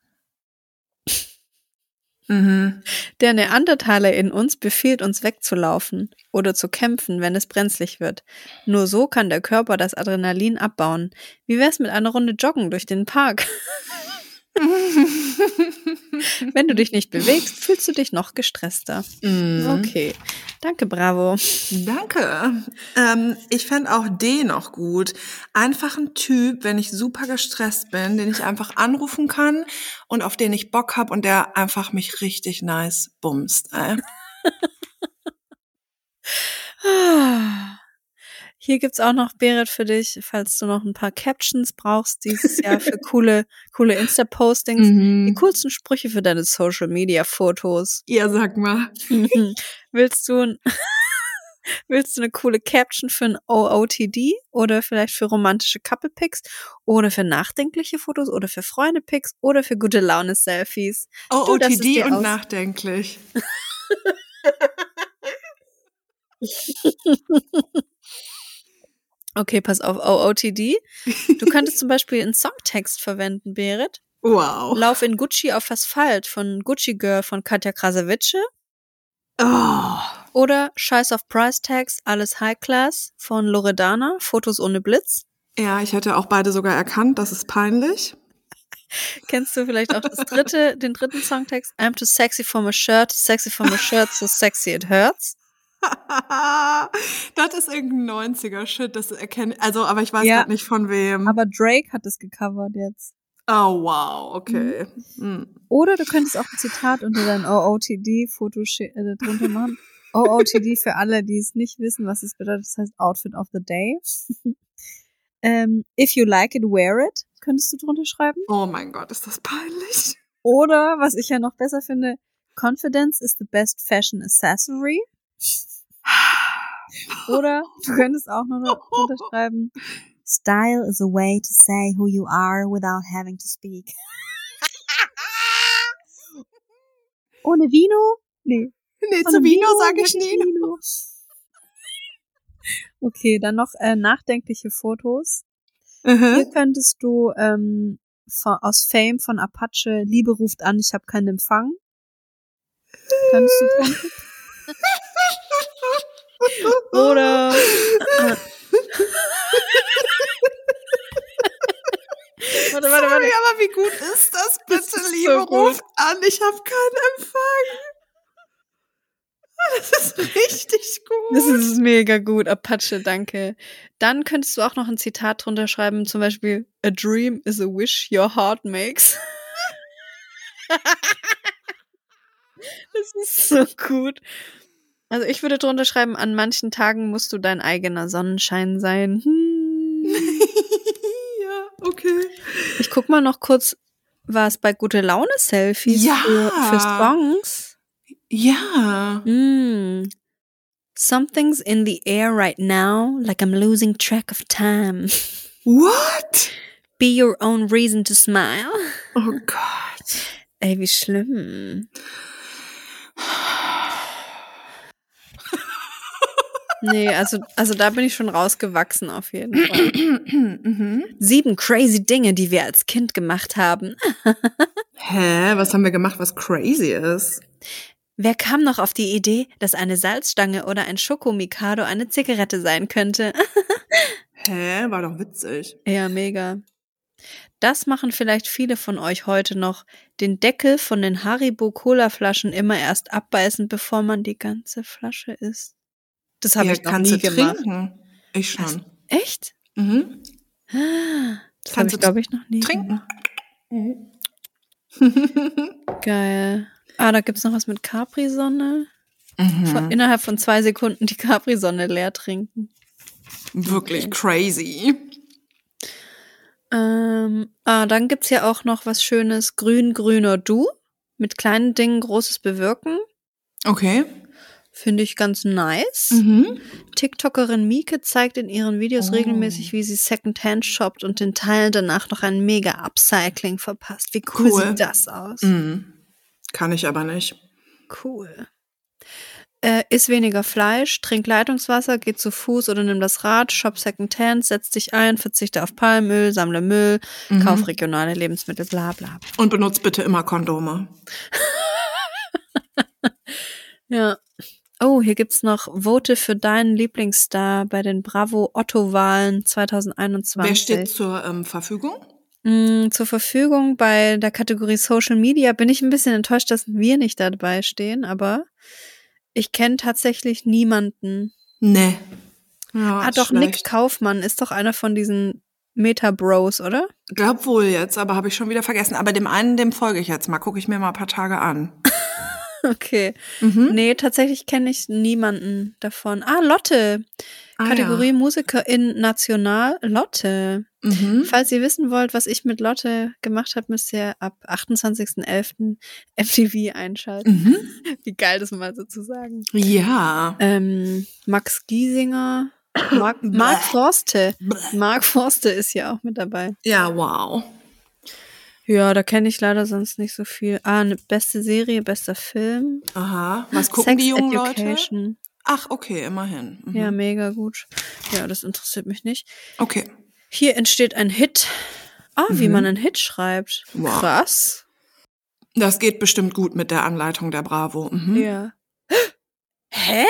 Mhm. Der Neandertaler in uns befiehlt uns wegzulaufen oder zu kämpfen, wenn es brenzlig wird. Nur so kann der Körper das Adrenalin abbauen. Wie wär's mit einer Runde Joggen durch den Park? Wenn du dich nicht bewegst, fühlst du dich noch gestresster. Mhm. Okay, danke, bravo. Danke. Ähm, ich fände auch D noch gut. Einfach ein Typ, wenn ich super gestresst bin, den ich einfach anrufen kann und auf den ich Bock hab und der einfach mich richtig nice bumst. Ey. Hier gibt's auch noch, Berit, für dich, falls du noch ein paar Captions brauchst dieses Jahr für coole, coole Insta-Postings. Die Mhm. coolsten Sprüche für deine Social-Media-Fotos. Ja, sag mal. willst du ein, willst du eine coole Caption für ein OOTD oder vielleicht für romantische Couple-Pics oder für nachdenkliche Fotos oder für Freunde-Pics oder für gute Laune-Selfies? Oh, Du darfst es OTD dir und nachdenklich. Okay, pass auf, OOTD. Du könntest zum Beispiel einen Songtext verwenden, Berit. Wow. Lauf in Gucci auf Asphalt von Gucci Girl von Katja Krasavice Oh. oder Scheiß auf Price Tags, alles High Class von Loredana, Fotos ohne Blitz. Ja, ich hätte auch beide sogar erkannt, das ist peinlich. Kennst du vielleicht auch das dritte, den dritten Songtext? I'm too sexy for my shirt, sexy for my shirt, so sexy it hurts. das ist irgendein 90er-Shit, das erkenne Also, aber ich weiß Ja. nicht von wem. Aber Drake hat es gecovert jetzt. oh, wow, okay. Hm. Oder du könntest auch ein Zitat unter dein OOTD-Foto äh, drunter machen. OOTD für alle, die es nicht wissen, was es bedeutet. Das heißt Outfit of the Day. ähm, if you like it, wear it. Könntest du drunter schreiben. Oh mein Gott, ist das peinlich. Oder, was ich ja noch besser finde, Confidence is the best fashion accessory. Oder du könntest auch noch drunter schreiben, Style is a way to say who you are without having to speak. Ohne Vino? Nee. Nee, Ohne zu Vino sag mit ich nie. Vino. Okay, dann noch äh, nachdenkliche Fotos. Hier Mhm. könntest du ähm, von, aus Fame von Apache Liebe ruft an, ich habe keinen Empfang. Könntest du? Oder Warte, warte, Sorry, warte. aber wie gut ist das bitte, Das Liebe? so. Ruft an, ich habe keinen Empfang. Das ist richtig gut. Das ist mega gut, Apache, danke. Dann könntest du auch noch ein Zitat drunter schreiben, zum Beispiel A dream is a wish your heart makes. das ist so gut. Also ich würde drunter schreiben, an manchen Tagen musst du dein eigener Sonnenschein sein. Hm. ja, okay. Ich guck mal noch kurz, was bei gute Laune Selfies Ja. für, für Songs. Ja. Mm. Something's in the air right now, like I'm losing track of time. What? Be your own reason to smile. Oh Gott. Ey, wie schlimm. Nee, also, also da bin ich schon rausgewachsen auf jeden Fall. mhm. Sieben crazy Dinge, die wir als Kind gemacht haben. Hä? Was haben wir gemacht, was crazy ist? Wer kam noch auf die Idee, dass eine Salzstange oder ein Schokomikado eine Zigarette sein könnte? Hä? War doch witzig. Ja, mega. Das machen vielleicht viele von euch heute noch. Den Deckel von den Haribo Cola-Flaschen immer erst abbeißen, bevor man die ganze Flasche isst. Das habe ja, ich noch kannst nie gemacht. trinken? Ich schon. Was? Echt? Mhm. Das habe Kannst ich, du glaube ich, noch nie Trinken. gemacht. Geil. Ah, da gibt's noch was mit Capri-Sonne. Mhm. innerhalb von zwei Sekunden die Capri-Sonne leer trinken. Wirklich crazy. Ähm, ah, dann gibt's ja auch noch was Schönes. Grün, grüner Du. Mit kleinen Dingen großes bewirken. Okay. Finde ich ganz nice. Mhm. TikTokerin Mieke zeigt in ihren Videos Oh. regelmäßig, wie sie Secondhand shoppt und den Teilen danach noch ein mega Upcycling verpasst. Wie cool, Cool. sieht das aus? Mhm. Kann ich aber nicht. Cool. Äh, iss weniger Fleisch, trink Leitungswasser, geh zu Fuß oder nimm das Rad, shop Secondhand, setz dich ein, verzichte auf Palmöl, sammle Müll, Mhm. kauf regionale Lebensmittel, bla bla. Und benutzt bitte immer Kondome. Ja. Oh, hier gibt's noch Vote für deinen Lieblingsstar bei den Bravo Otto-Wahlen 2021. Wer steht zur ähm, Verfügung? Mm, zur Verfügung bei der Kategorie Social Media bin ich ein bisschen enttäuscht, dass wir nicht dabei stehen, aber ich kenne tatsächlich niemanden. Nee. Ja, ah, doch, Nick schlecht. Kaufmann ist doch einer von diesen Meta-Bros, oder? Glaub wohl jetzt, aber habe ich schon wieder vergessen. Aber dem einen, dem folge ich jetzt mal. Gucke ich mir mal ein paar Tage an. Okay. Mhm. Nee, tatsächlich kenne ich niemanden davon. Ah, Lotte. Ah, Kategorie Musikerin National. Lotte. Ja. Mhm. Falls ihr wissen wollt, was ich mit Lotte gemacht habe, müsst ihr ab 28.11. MTV einschalten. Mhm. Wie geil das mal so zu sagen. Ja. Ähm, Max Giesinger, Mark, Mark Forste. Mark Forste ist ja auch mit dabei. Ja, wow. Ja, da kenne ich leider sonst nicht so viel. Ah, eine beste Serie, bester Film. Aha. Was gucken Sex die jungen Leute? Education. Ach, okay, immerhin. Mhm. Ja, mega gut. Ja, das interessiert mich nicht. Okay. Hier entsteht ein Hit. Ah, wie Mhm. man einen Hit schreibt. Wow. Krass. Das geht bestimmt gut mit der Anleitung der Bravo. Mhm. Ja. Hä?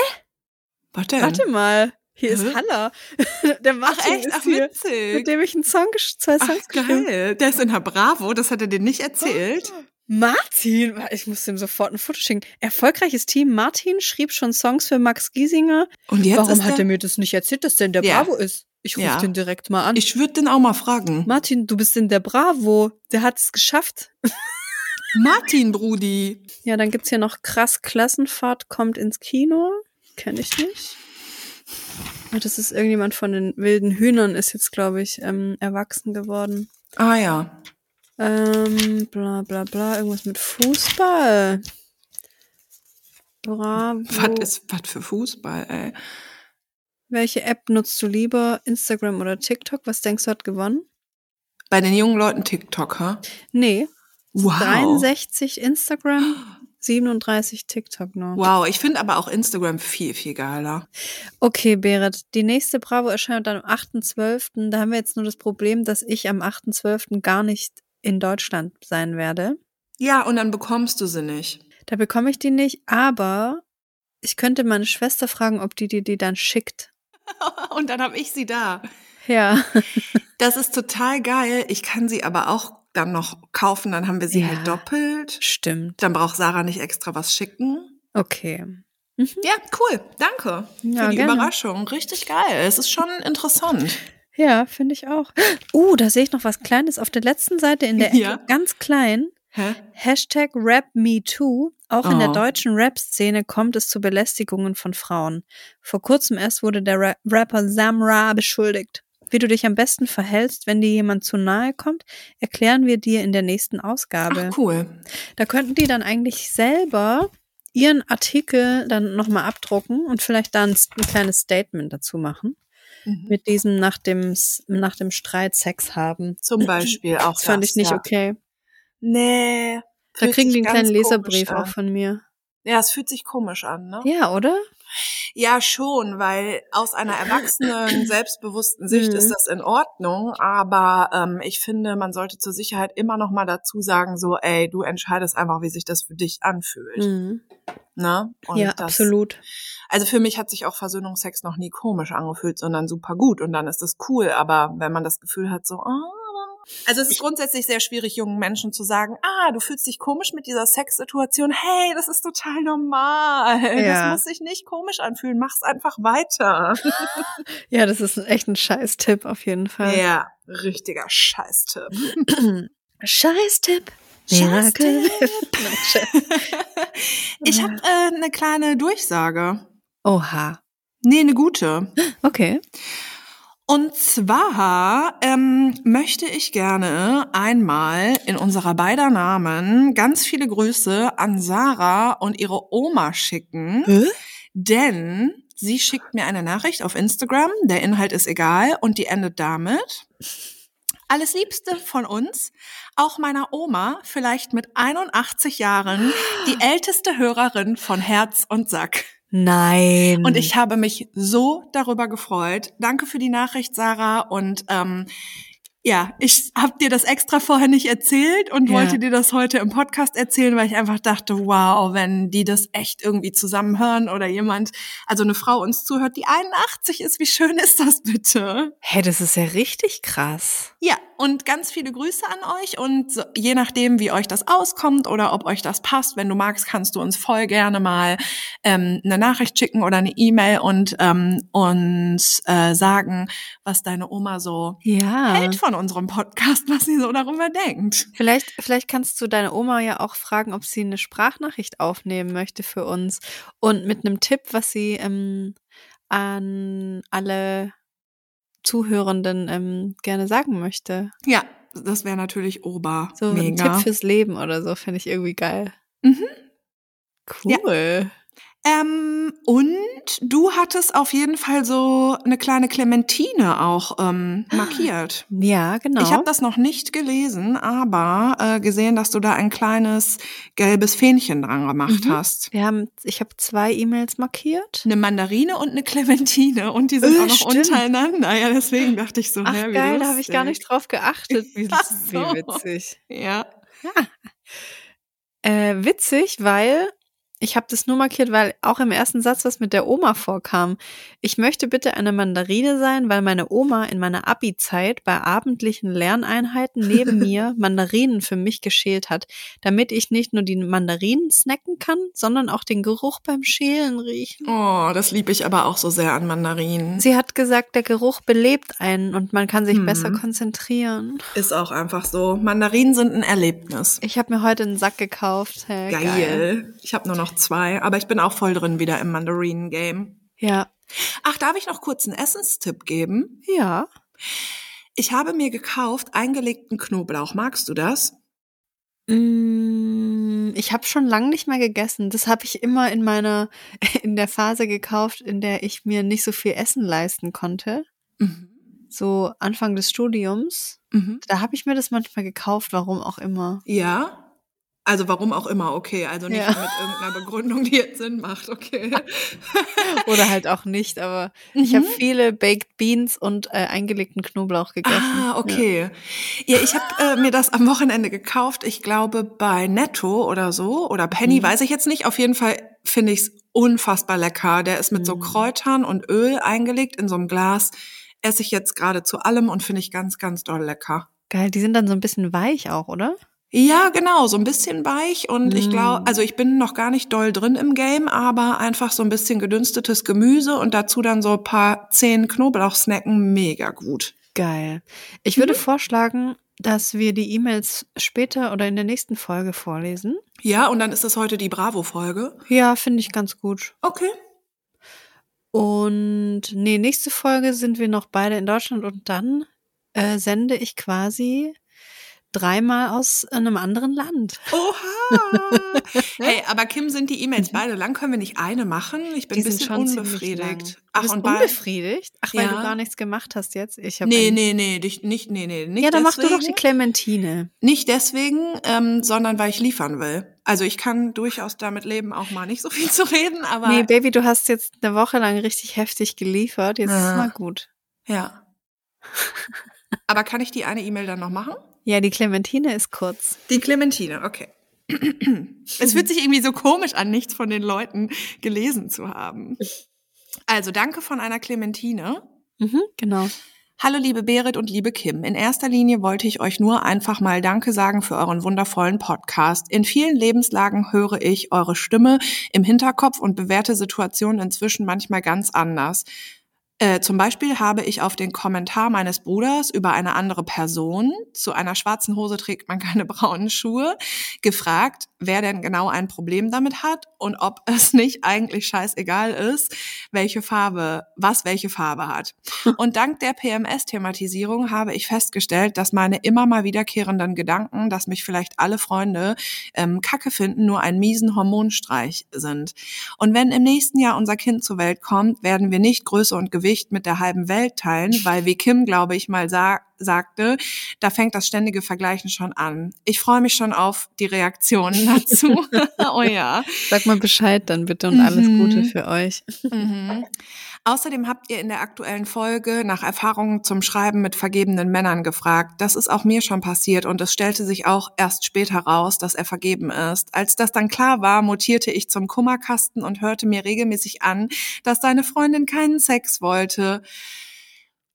Was denn? Warte mal. Hier ist Hä? Haller. Der Ach Martin echt? ist Ach hier, witzig. mit dem ich einen Song, zwei Ach Songs geschrieben geil. Der ist in der Bravo. Das hat er dir nicht erzählt. Martin, ich muss ihm sofort ein Foto schicken. Erfolgreiches Team. Martin schrieb schon Songs für Max Giesinger. Und jetzt Warum hat er mir das nicht erzählt, dass der in der Ja. Bravo ist? Ich rufe Ja. den direkt mal an. Ich würde den auch mal fragen. Martin, du bist in der Bravo. Der hat es geschafft. Martin, Brudi. Ja, dann gibt's hier noch krass Klassenfahrt kommt ins Kino. Kenne ich nicht. Ah, Das ist irgendjemand von den wilden Hühnern, ist jetzt, glaube ich, ähm, erwachsen geworden. Ah ja. Ähm, bla bla bla, irgendwas mit Fußball. Bravo. Was ist was für Fußball, ey? Welche App nutzt du lieber? Instagram oder TikTok? Was denkst du hat gewonnen? Bei den jungen Leuten TikTok, ha? Nee. Wow. 63 Instagram, 37 TikTok noch. Wow, ich finde aber auch Instagram viel, viel geiler. Okay, Berit, die nächste Bravo erscheint dann am 8.12. Da haben wir jetzt nur das Problem, dass ich am 8.12. gar nicht in Deutschland sein werde. Ja, und dann bekommst du sie nicht. Da bekomme ich die nicht, aber ich könnte meine Schwester fragen, ob die dir die dann schickt. Und dann habe ich sie da. Ja. Das ist total geil. Ich kann sie aber auch dann noch kaufen, dann haben wir sie Ja. halt doppelt. Stimmt. Dann braucht Sarah nicht extra was schicken. Okay. Ja, cool. Danke Ja, für die gerne. Überraschung. Richtig geil. Es ist schon interessant. Ja, finde ich auch. Uh, da sehe ich noch was Kleines auf der letzten Seite in der Ecke, Ja. ganz klein. Hä? Hashtag RapMeToo. Auch in der Oh. deutschen Rap-Szene kommt es zu Belästigungen von Frauen. Vor kurzem erst wurde der Ra Rapper Samra beschuldigt. Wie du dich am besten verhältst, wenn dir jemand zu nahe kommt, erklären wir dir in der nächsten Ausgabe. Ach, cool. Da könnten die dann eigentlich selber ihren Artikel dann nochmal abdrucken und vielleicht dann ein kleines Statement dazu machen. Mhm. Mit diesem nach dem, nach dem Streit Sex haben. Zum Beispiel auch Das fand ich nicht ja. okay. Nee. Da kriegen die einen kleinen Leserbrief komisch auch an. von mir. Ja, es fühlt sich komisch an, ne? Ja, oder? Ja, schon, weil aus einer erwachsenen, selbstbewussten Sicht Mhm. ist das in Ordnung, aber ähm, ich finde, man sollte zur Sicherheit immer noch mal dazu sagen, so, ey, du entscheidest einfach, wie sich das für dich anfühlt. Mhm. Ne? Und Ja, das, absolut. Also für mich hat sich auch Versöhnungsex noch nie komisch angefühlt, sondern super gut und dann ist das cool, aber wenn man das Gefühl hat, so, ah, also es ist grundsätzlich sehr schwierig, jungen Menschen zu sagen, ah, du fühlst dich komisch mit dieser Sexsituation. Hey, das ist total normal. Ja. Das muss sich nicht komisch anfühlen. Mach's einfach weiter. Ja, das ist echt ein Scheiß-Tipp auf jeden Fall. Ja, richtiger Scheißtipp. Scheiß-Tipp. Scherz. Ich habe äh, eine kleine Durchsage. Oha. Nee, eine gute. Okay. Und zwar ähm, möchte ich gerne einmal in unserer beider Namen ganz viele Grüße an Sarah und ihre Oma schicken, denn sie schickt mir eine Nachricht auf Instagram, der Inhalt ist egal und die endet damit. Alles Liebste von uns, auch meiner Oma, vielleicht mit 81 Jahren, die älteste Hörerin von Herz und Sack. Nein. Und ich habe mich so darüber gefreut. Danke für die Nachricht, Sarah. Und ähm, ja, ich habe dir das extra vorher nicht erzählt und Ja. wollte dir das heute im Podcast erzählen, weil ich einfach dachte, wow, wenn die das echt irgendwie zusammen hören oder jemand, also eine Frau uns zuhört, die 81 ist, wie schön ist das bitte? Hey, das ist ja richtig krass. Ja, und ganz viele Grüße an euch und so, je nachdem, wie euch das auskommt oder ob euch das passt, wenn du magst, kannst du uns voll gerne mal ähm, eine Nachricht schicken oder eine E-Mail und ähm, uns äh, sagen, was deine Oma so Ja. hält von unserem Podcast, was sie so darüber denkt. Vielleicht, vielleicht kannst du deine Oma ja auch fragen, ob sie eine Sprachnachricht aufnehmen möchte für uns und mit einem Tipp, was sie ähm, an alle Zuhörenden ähm, gerne sagen möchte. Ja, das wäre natürlich Ober. So ein. Tipp fürs Leben oder so, finde ich irgendwie geil. Mhm. Cool. Ähm, und du hattest auf jeden Fall so eine kleine Clementine auch ähm, markiert. Ja, genau. Ich habe das noch nicht gelesen, aber äh, gesehen, dass du da ein kleines gelbes Fähnchen dran gemacht Mhm. hast. Wir haben, ich habe zwei E-Mails markiert. Eine Mandarine und eine Clementine und die sind Äh, auch noch stimmt. untereinander. Ja, deswegen dachte ich so, Ach hä, geil, da habe ich gar nicht drauf geachtet. Wie, Ach wie so. witzig. Ja. Äh, witzig, weil Ich habe das nur markiert, weil auch im ersten Satz was mit der Oma vorkam. Ich möchte bitte eine Mandarine sein, weil meine Oma in meiner Abi-Zeit bei abendlichen Lerneinheiten neben mir Mandarinen für mich geschält hat, damit ich nicht nur die Mandarinen snacken kann, sondern auch den Geruch beim Schälen riechen. Oh, das liebe ich aber auch so sehr an Mandarinen. Sie hat gesagt, der Geruch belebt einen und man kann sich Hm. besser konzentrieren. Ist auch einfach so. Mandarinen sind ein Erlebnis. Ich habe mir heute einen Sack gekauft. Hey, Geil. Ich habe nur noch zwei, aber ich bin auch voll drin wieder im Mandarinen-Game. Ja. Ach, darf ich noch kurz einen Essenstipp geben? Ja. Ich habe mir gekauft eingelegten Knoblauch. Magst du das? Mm, Ich habe schon lange nicht mehr gegessen. Das habe ich immer in meiner, in der Phase gekauft, in der ich mir nicht so viel Essen leisten konnte. Mhm. So Anfang des Studiums. Mhm. Da habe ich mir das manchmal gekauft, warum auch immer. Ja. Also warum auch immer, okay. Also nicht Ja. mit irgendeiner Begründung, die jetzt Sinn macht, okay. Oder halt auch nicht, aber ich habe Mhm. viele Baked Beans und äh, eingelegten Knoblauch gegessen. Ah, okay. Ja, ich habe äh, mir das am Wochenende gekauft. Ich glaube bei Netto oder so oder Penny, Mhm. weiß ich jetzt nicht. Auf jeden Fall finde ich es unfassbar lecker. Der ist mit so Mhm. Kräutern und Öl eingelegt in so einem Glas. Esse ich jetzt gerade zu allem und finde ich ganz, ganz doll lecker. Geil, die sind dann so ein bisschen weich auch, oder? Ja, genau, so ein bisschen weich und ich Mm. glaube, also ich bin noch gar nicht doll drin im Game, aber einfach so ein bisschen gedünstetes Gemüse und dazu dann so ein paar zehn Knoblauchsnacken, mega gut. Geil. Ich würde Mhm. vorschlagen, dass wir die E-Mails später oder in der nächsten Folge vorlesen. Ja, und dann ist das heute die Bravo-Folge. Ja, finde ich ganz gut. Okay. Und nee, nächste Folge sind wir noch beide in Deutschland und dann äh, sende ich quasi dreimal aus einem anderen Land. Oha! hey, aber Kim, sind die E-Mails beide lang? Können wir nicht eine machen? Ich bin Mhm. Die ein bisschen unbefriedigt. Du Ach, bist und unbefriedigt? Ach, weil Ja. du gar nichts gemacht hast jetzt? Ich hab Nee, nee, nee, dich, nicht, nee, nee, nicht Ja, dann mach du doch deswegen. die Clementine. Nicht deswegen, ähm, sondern weil ich liefern will. Also ich kann durchaus damit leben, auch mal nicht so viel zu reden, aber Nee, Baby, du hast jetzt eine Woche lang richtig heftig geliefert. Jetzt ist Ja. es mal gut. ja. aber kann ich die eine E-Mail dann noch machen? Ja, die Clementine ist kurz. Die Clementine, okay. es fühlt sich irgendwie so komisch an, nichts von den Leuten gelesen zu haben. Also danke von einer Clementine. Mhm, genau. Hallo liebe Berit und liebe Kim. In erster Linie wollte ich euch nur einfach mal Danke sagen für euren wundervollen Podcast. In vielen Lebenslagen höre ich eure Stimme im Hinterkopf und bewerte Situationen inzwischen manchmal ganz anders. Äh, zum Beispiel habe ich auf den Kommentar meines Bruders über eine andere Person, zu einer schwarzen Hose trägt man keine braunen Schuhe, gefragt, wer denn genau ein Problem damit hat und ob es nicht eigentlich scheißegal ist, welche Farbe, was welche Farbe hat. Und dank der PMS-Thematisierung habe ich festgestellt, dass meine immer mal wiederkehrenden Gedanken, dass mich vielleicht alle Freunde ähm, Kacke finden, nur einen miesen Hormonstreich sind. Und wenn im nächsten Jahr unser Kind zur Welt kommt, werden wir nicht Größe und Gewicht mit der halben Welt teilen, weil wie Kim, glaube ich, mal sa sagte, da fängt das ständige Vergleichen schon an. Ich freue mich schon auf die Reaktionen dazu. oh ja. Sag mal Bescheid dann bitte und alles Mhm. Gute für euch. Mhm. Außerdem habt ihr in der aktuellen Folge nach Erfahrungen zum Schreiben mit vergebenen Männern gefragt. Das ist auch mir schon passiert und es stellte sich auch erst später raus, dass er vergeben ist. Als das dann klar war, mutierte ich zum Kummerkasten und hörte mir regelmäßig an, dass seine Freundin keinen Sex wollte.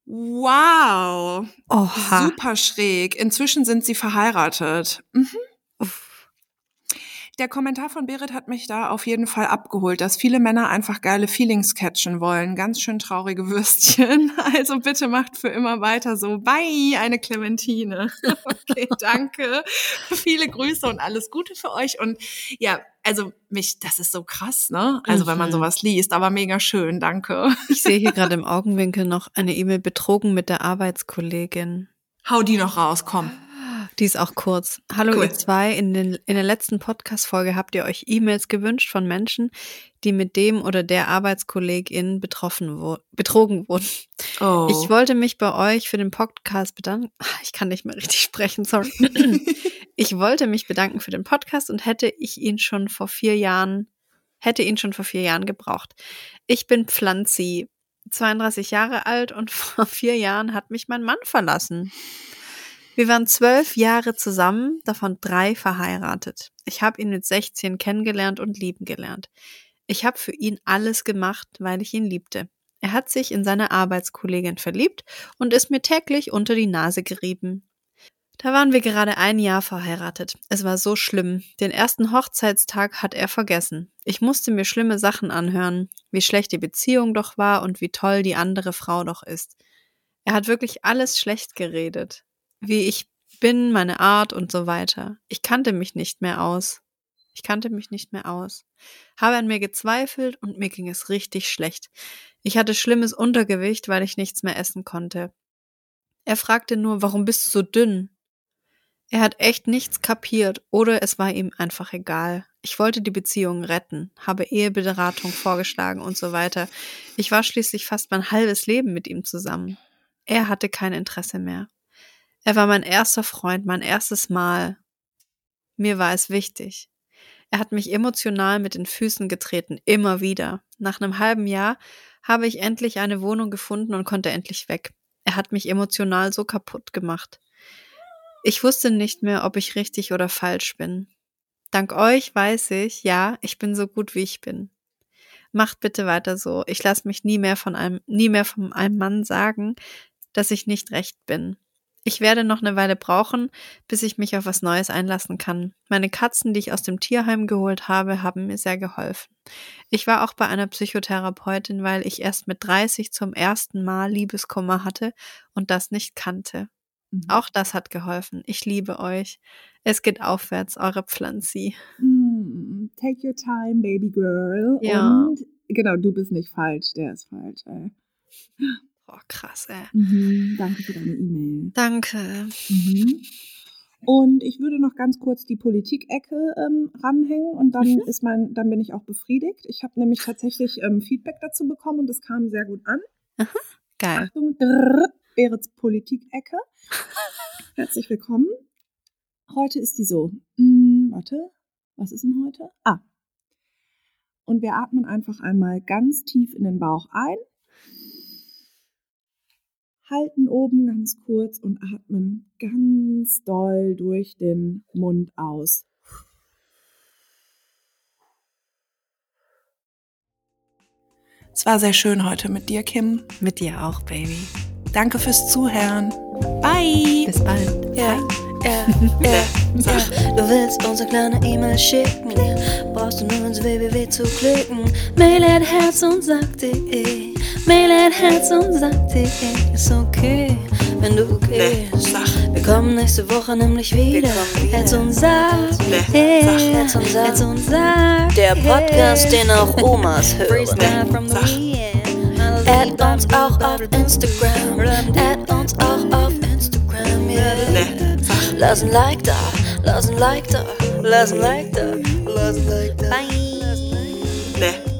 Wow, Oha. super schräg. Inzwischen sind sie verheiratet. Mhm. Der Kommentar von Berit hat mich da auf jeden Fall abgeholt, dass viele Männer einfach geile Feelings catchen wollen. Ganz schön traurige Würstchen. Also bitte macht für immer weiter so. Bye, eine Clementine. Okay, danke. Viele Grüße und alles Gute für euch. Und ja, also mich, das ist so krass, ne? Also wenn man Mhm. sowas liest, aber mega schön, danke. Ich sehe hier gerade im Augenwinkel noch eine E-Mail betrogen mit der Arbeitskollegin. Hau die noch raus, komm. Die ist auch kurz. Hallo Cool. ihr zwei, in, den, in der letzten Podcast-Folge habt ihr euch E-Mails gewünscht von Menschen, die mit dem oder der Arbeitskollegin betroffen wo betrogen wurden. Oh. Ich wollte mich bei euch für den Podcast bedanken. Ah, Ich kann nicht mehr richtig sprechen, sorry. Ich wollte mich bedanken für den Podcast und hätte ich ihn schon vor vier Jahren, hätte ihn schon vor vier Jahren gebraucht. Ich bin Pflanzi, 32 Jahre alt und vor vier Jahren hat mich mein Mann verlassen. Wir waren zwölf Jahre zusammen, davon drei verheiratet. Ich habe ihn mit 16 kennengelernt und lieben gelernt. Ich habe für ihn alles gemacht, weil ich ihn liebte. Er hat sich in seine Arbeitskollegin verliebt und ist mir täglich unter die Nase gerieben. Da waren wir gerade ein Jahr verheiratet. Es war so schlimm. Den ersten Hochzeitstag hat er vergessen. Ich musste mir schlimme Sachen anhören, wie schlecht die Beziehung doch war und wie toll die andere Frau doch ist. Er hat wirklich alles schlecht geredet. Wie ich bin, meine Art und so weiter. Ich kannte mich nicht mehr aus. Ich kannte mich nicht mehr aus. Habe an mir gezweifelt und mir ging es richtig schlecht. Ich hatte schlimmes Untergewicht, weil ich nichts mehr essen konnte. Er fragte nur, warum bist du so dünn? Er hat echt nichts kapiert oder es war ihm einfach egal. Ich wollte die Beziehung retten, habe Eheberatung vorgeschlagen und so weiter. Ich war schließlich fast mein halbes Leben mit ihm zusammen. Er hatte kein Interesse mehr. Er war mein erster Freund, mein erstes Mal. Mir war es wichtig. Er hat mich emotional mit den Füßen getreten, immer wieder. Nach einem halben Jahr habe ich endlich eine Wohnung gefunden und konnte endlich weg. Er hat mich emotional so kaputt gemacht. Ich wusste nicht mehr, ob ich richtig oder falsch bin. Dank euch weiß ich, ja, ich bin so gut wie ich bin. Macht bitte weiter so. Ich lasse mich nie mehr von einem, nie mehr von einem Mann sagen, dass ich nicht recht bin. Ich werde noch eine Weile brauchen, bis ich mich auf was Neues einlassen kann. Meine Katzen, die ich aus dem Tierheim geholt habe, haben mir sehr geholfen. Ich war auch bei einer Psychotherapeutin, weil ich erst mit 30 zum ersten Mal Liebeskummer hatte und das nicht kannte. Mhm. Auch das hat geholfen. Ich liebe euch. Es geht aufwärts, eure Pflanzi. Mm, take your time, baby girl. Ja. Und genau, du bist nicht falsch, der ist falsch, ey. Oh, krass, ey. Mhm, danke für deine E-Mail. Danke. Mhm. Und ich würde noch ganz kurz die Politik-Ecke ähm, ranhängen und dann Mhm. ist mein, dann bin ich auch befriedigt. Ich habe nämlich tatsächlich ähm, Feedback dazu bekommen und das kam sehr gut an. Geil. Achtung, drrr, Berets Politik-Ecke. Herzlich willkommen. Heute ist die so. Hm, warte, was ist denn heute? Ah. Und wir atmen einfach einmal ganz tief in den Bauch ein. Halten oben ganz kurz und atmen ganz doll durch den Mund aus. Es war sehr schön heute mit dir, Kim. Mit dir auch, Baby. Danke fürs Zuhören. Bye. Bis bald. Ja, ja, ja, ja. Du willst unsere kleine E-Mail schicken, brauchst du nur ins www zu klicken. Mail at herz und sag.de, Mail at herz und sag.de. Ist okay, wenn du gehst. Wir kommen nächste Woche nämlich wieder. Herz und Sag, yeah. Herz und Sag, Herz und Sag. Der Podcast, den auch Omas hören. Freestyle from the. Add uns auch auf Instagram. Add uns auch auf Instagram, yeah. Lass ein Like da, lass ein Like da, lass ein Like da, lass ein Like da. Bye. Ne.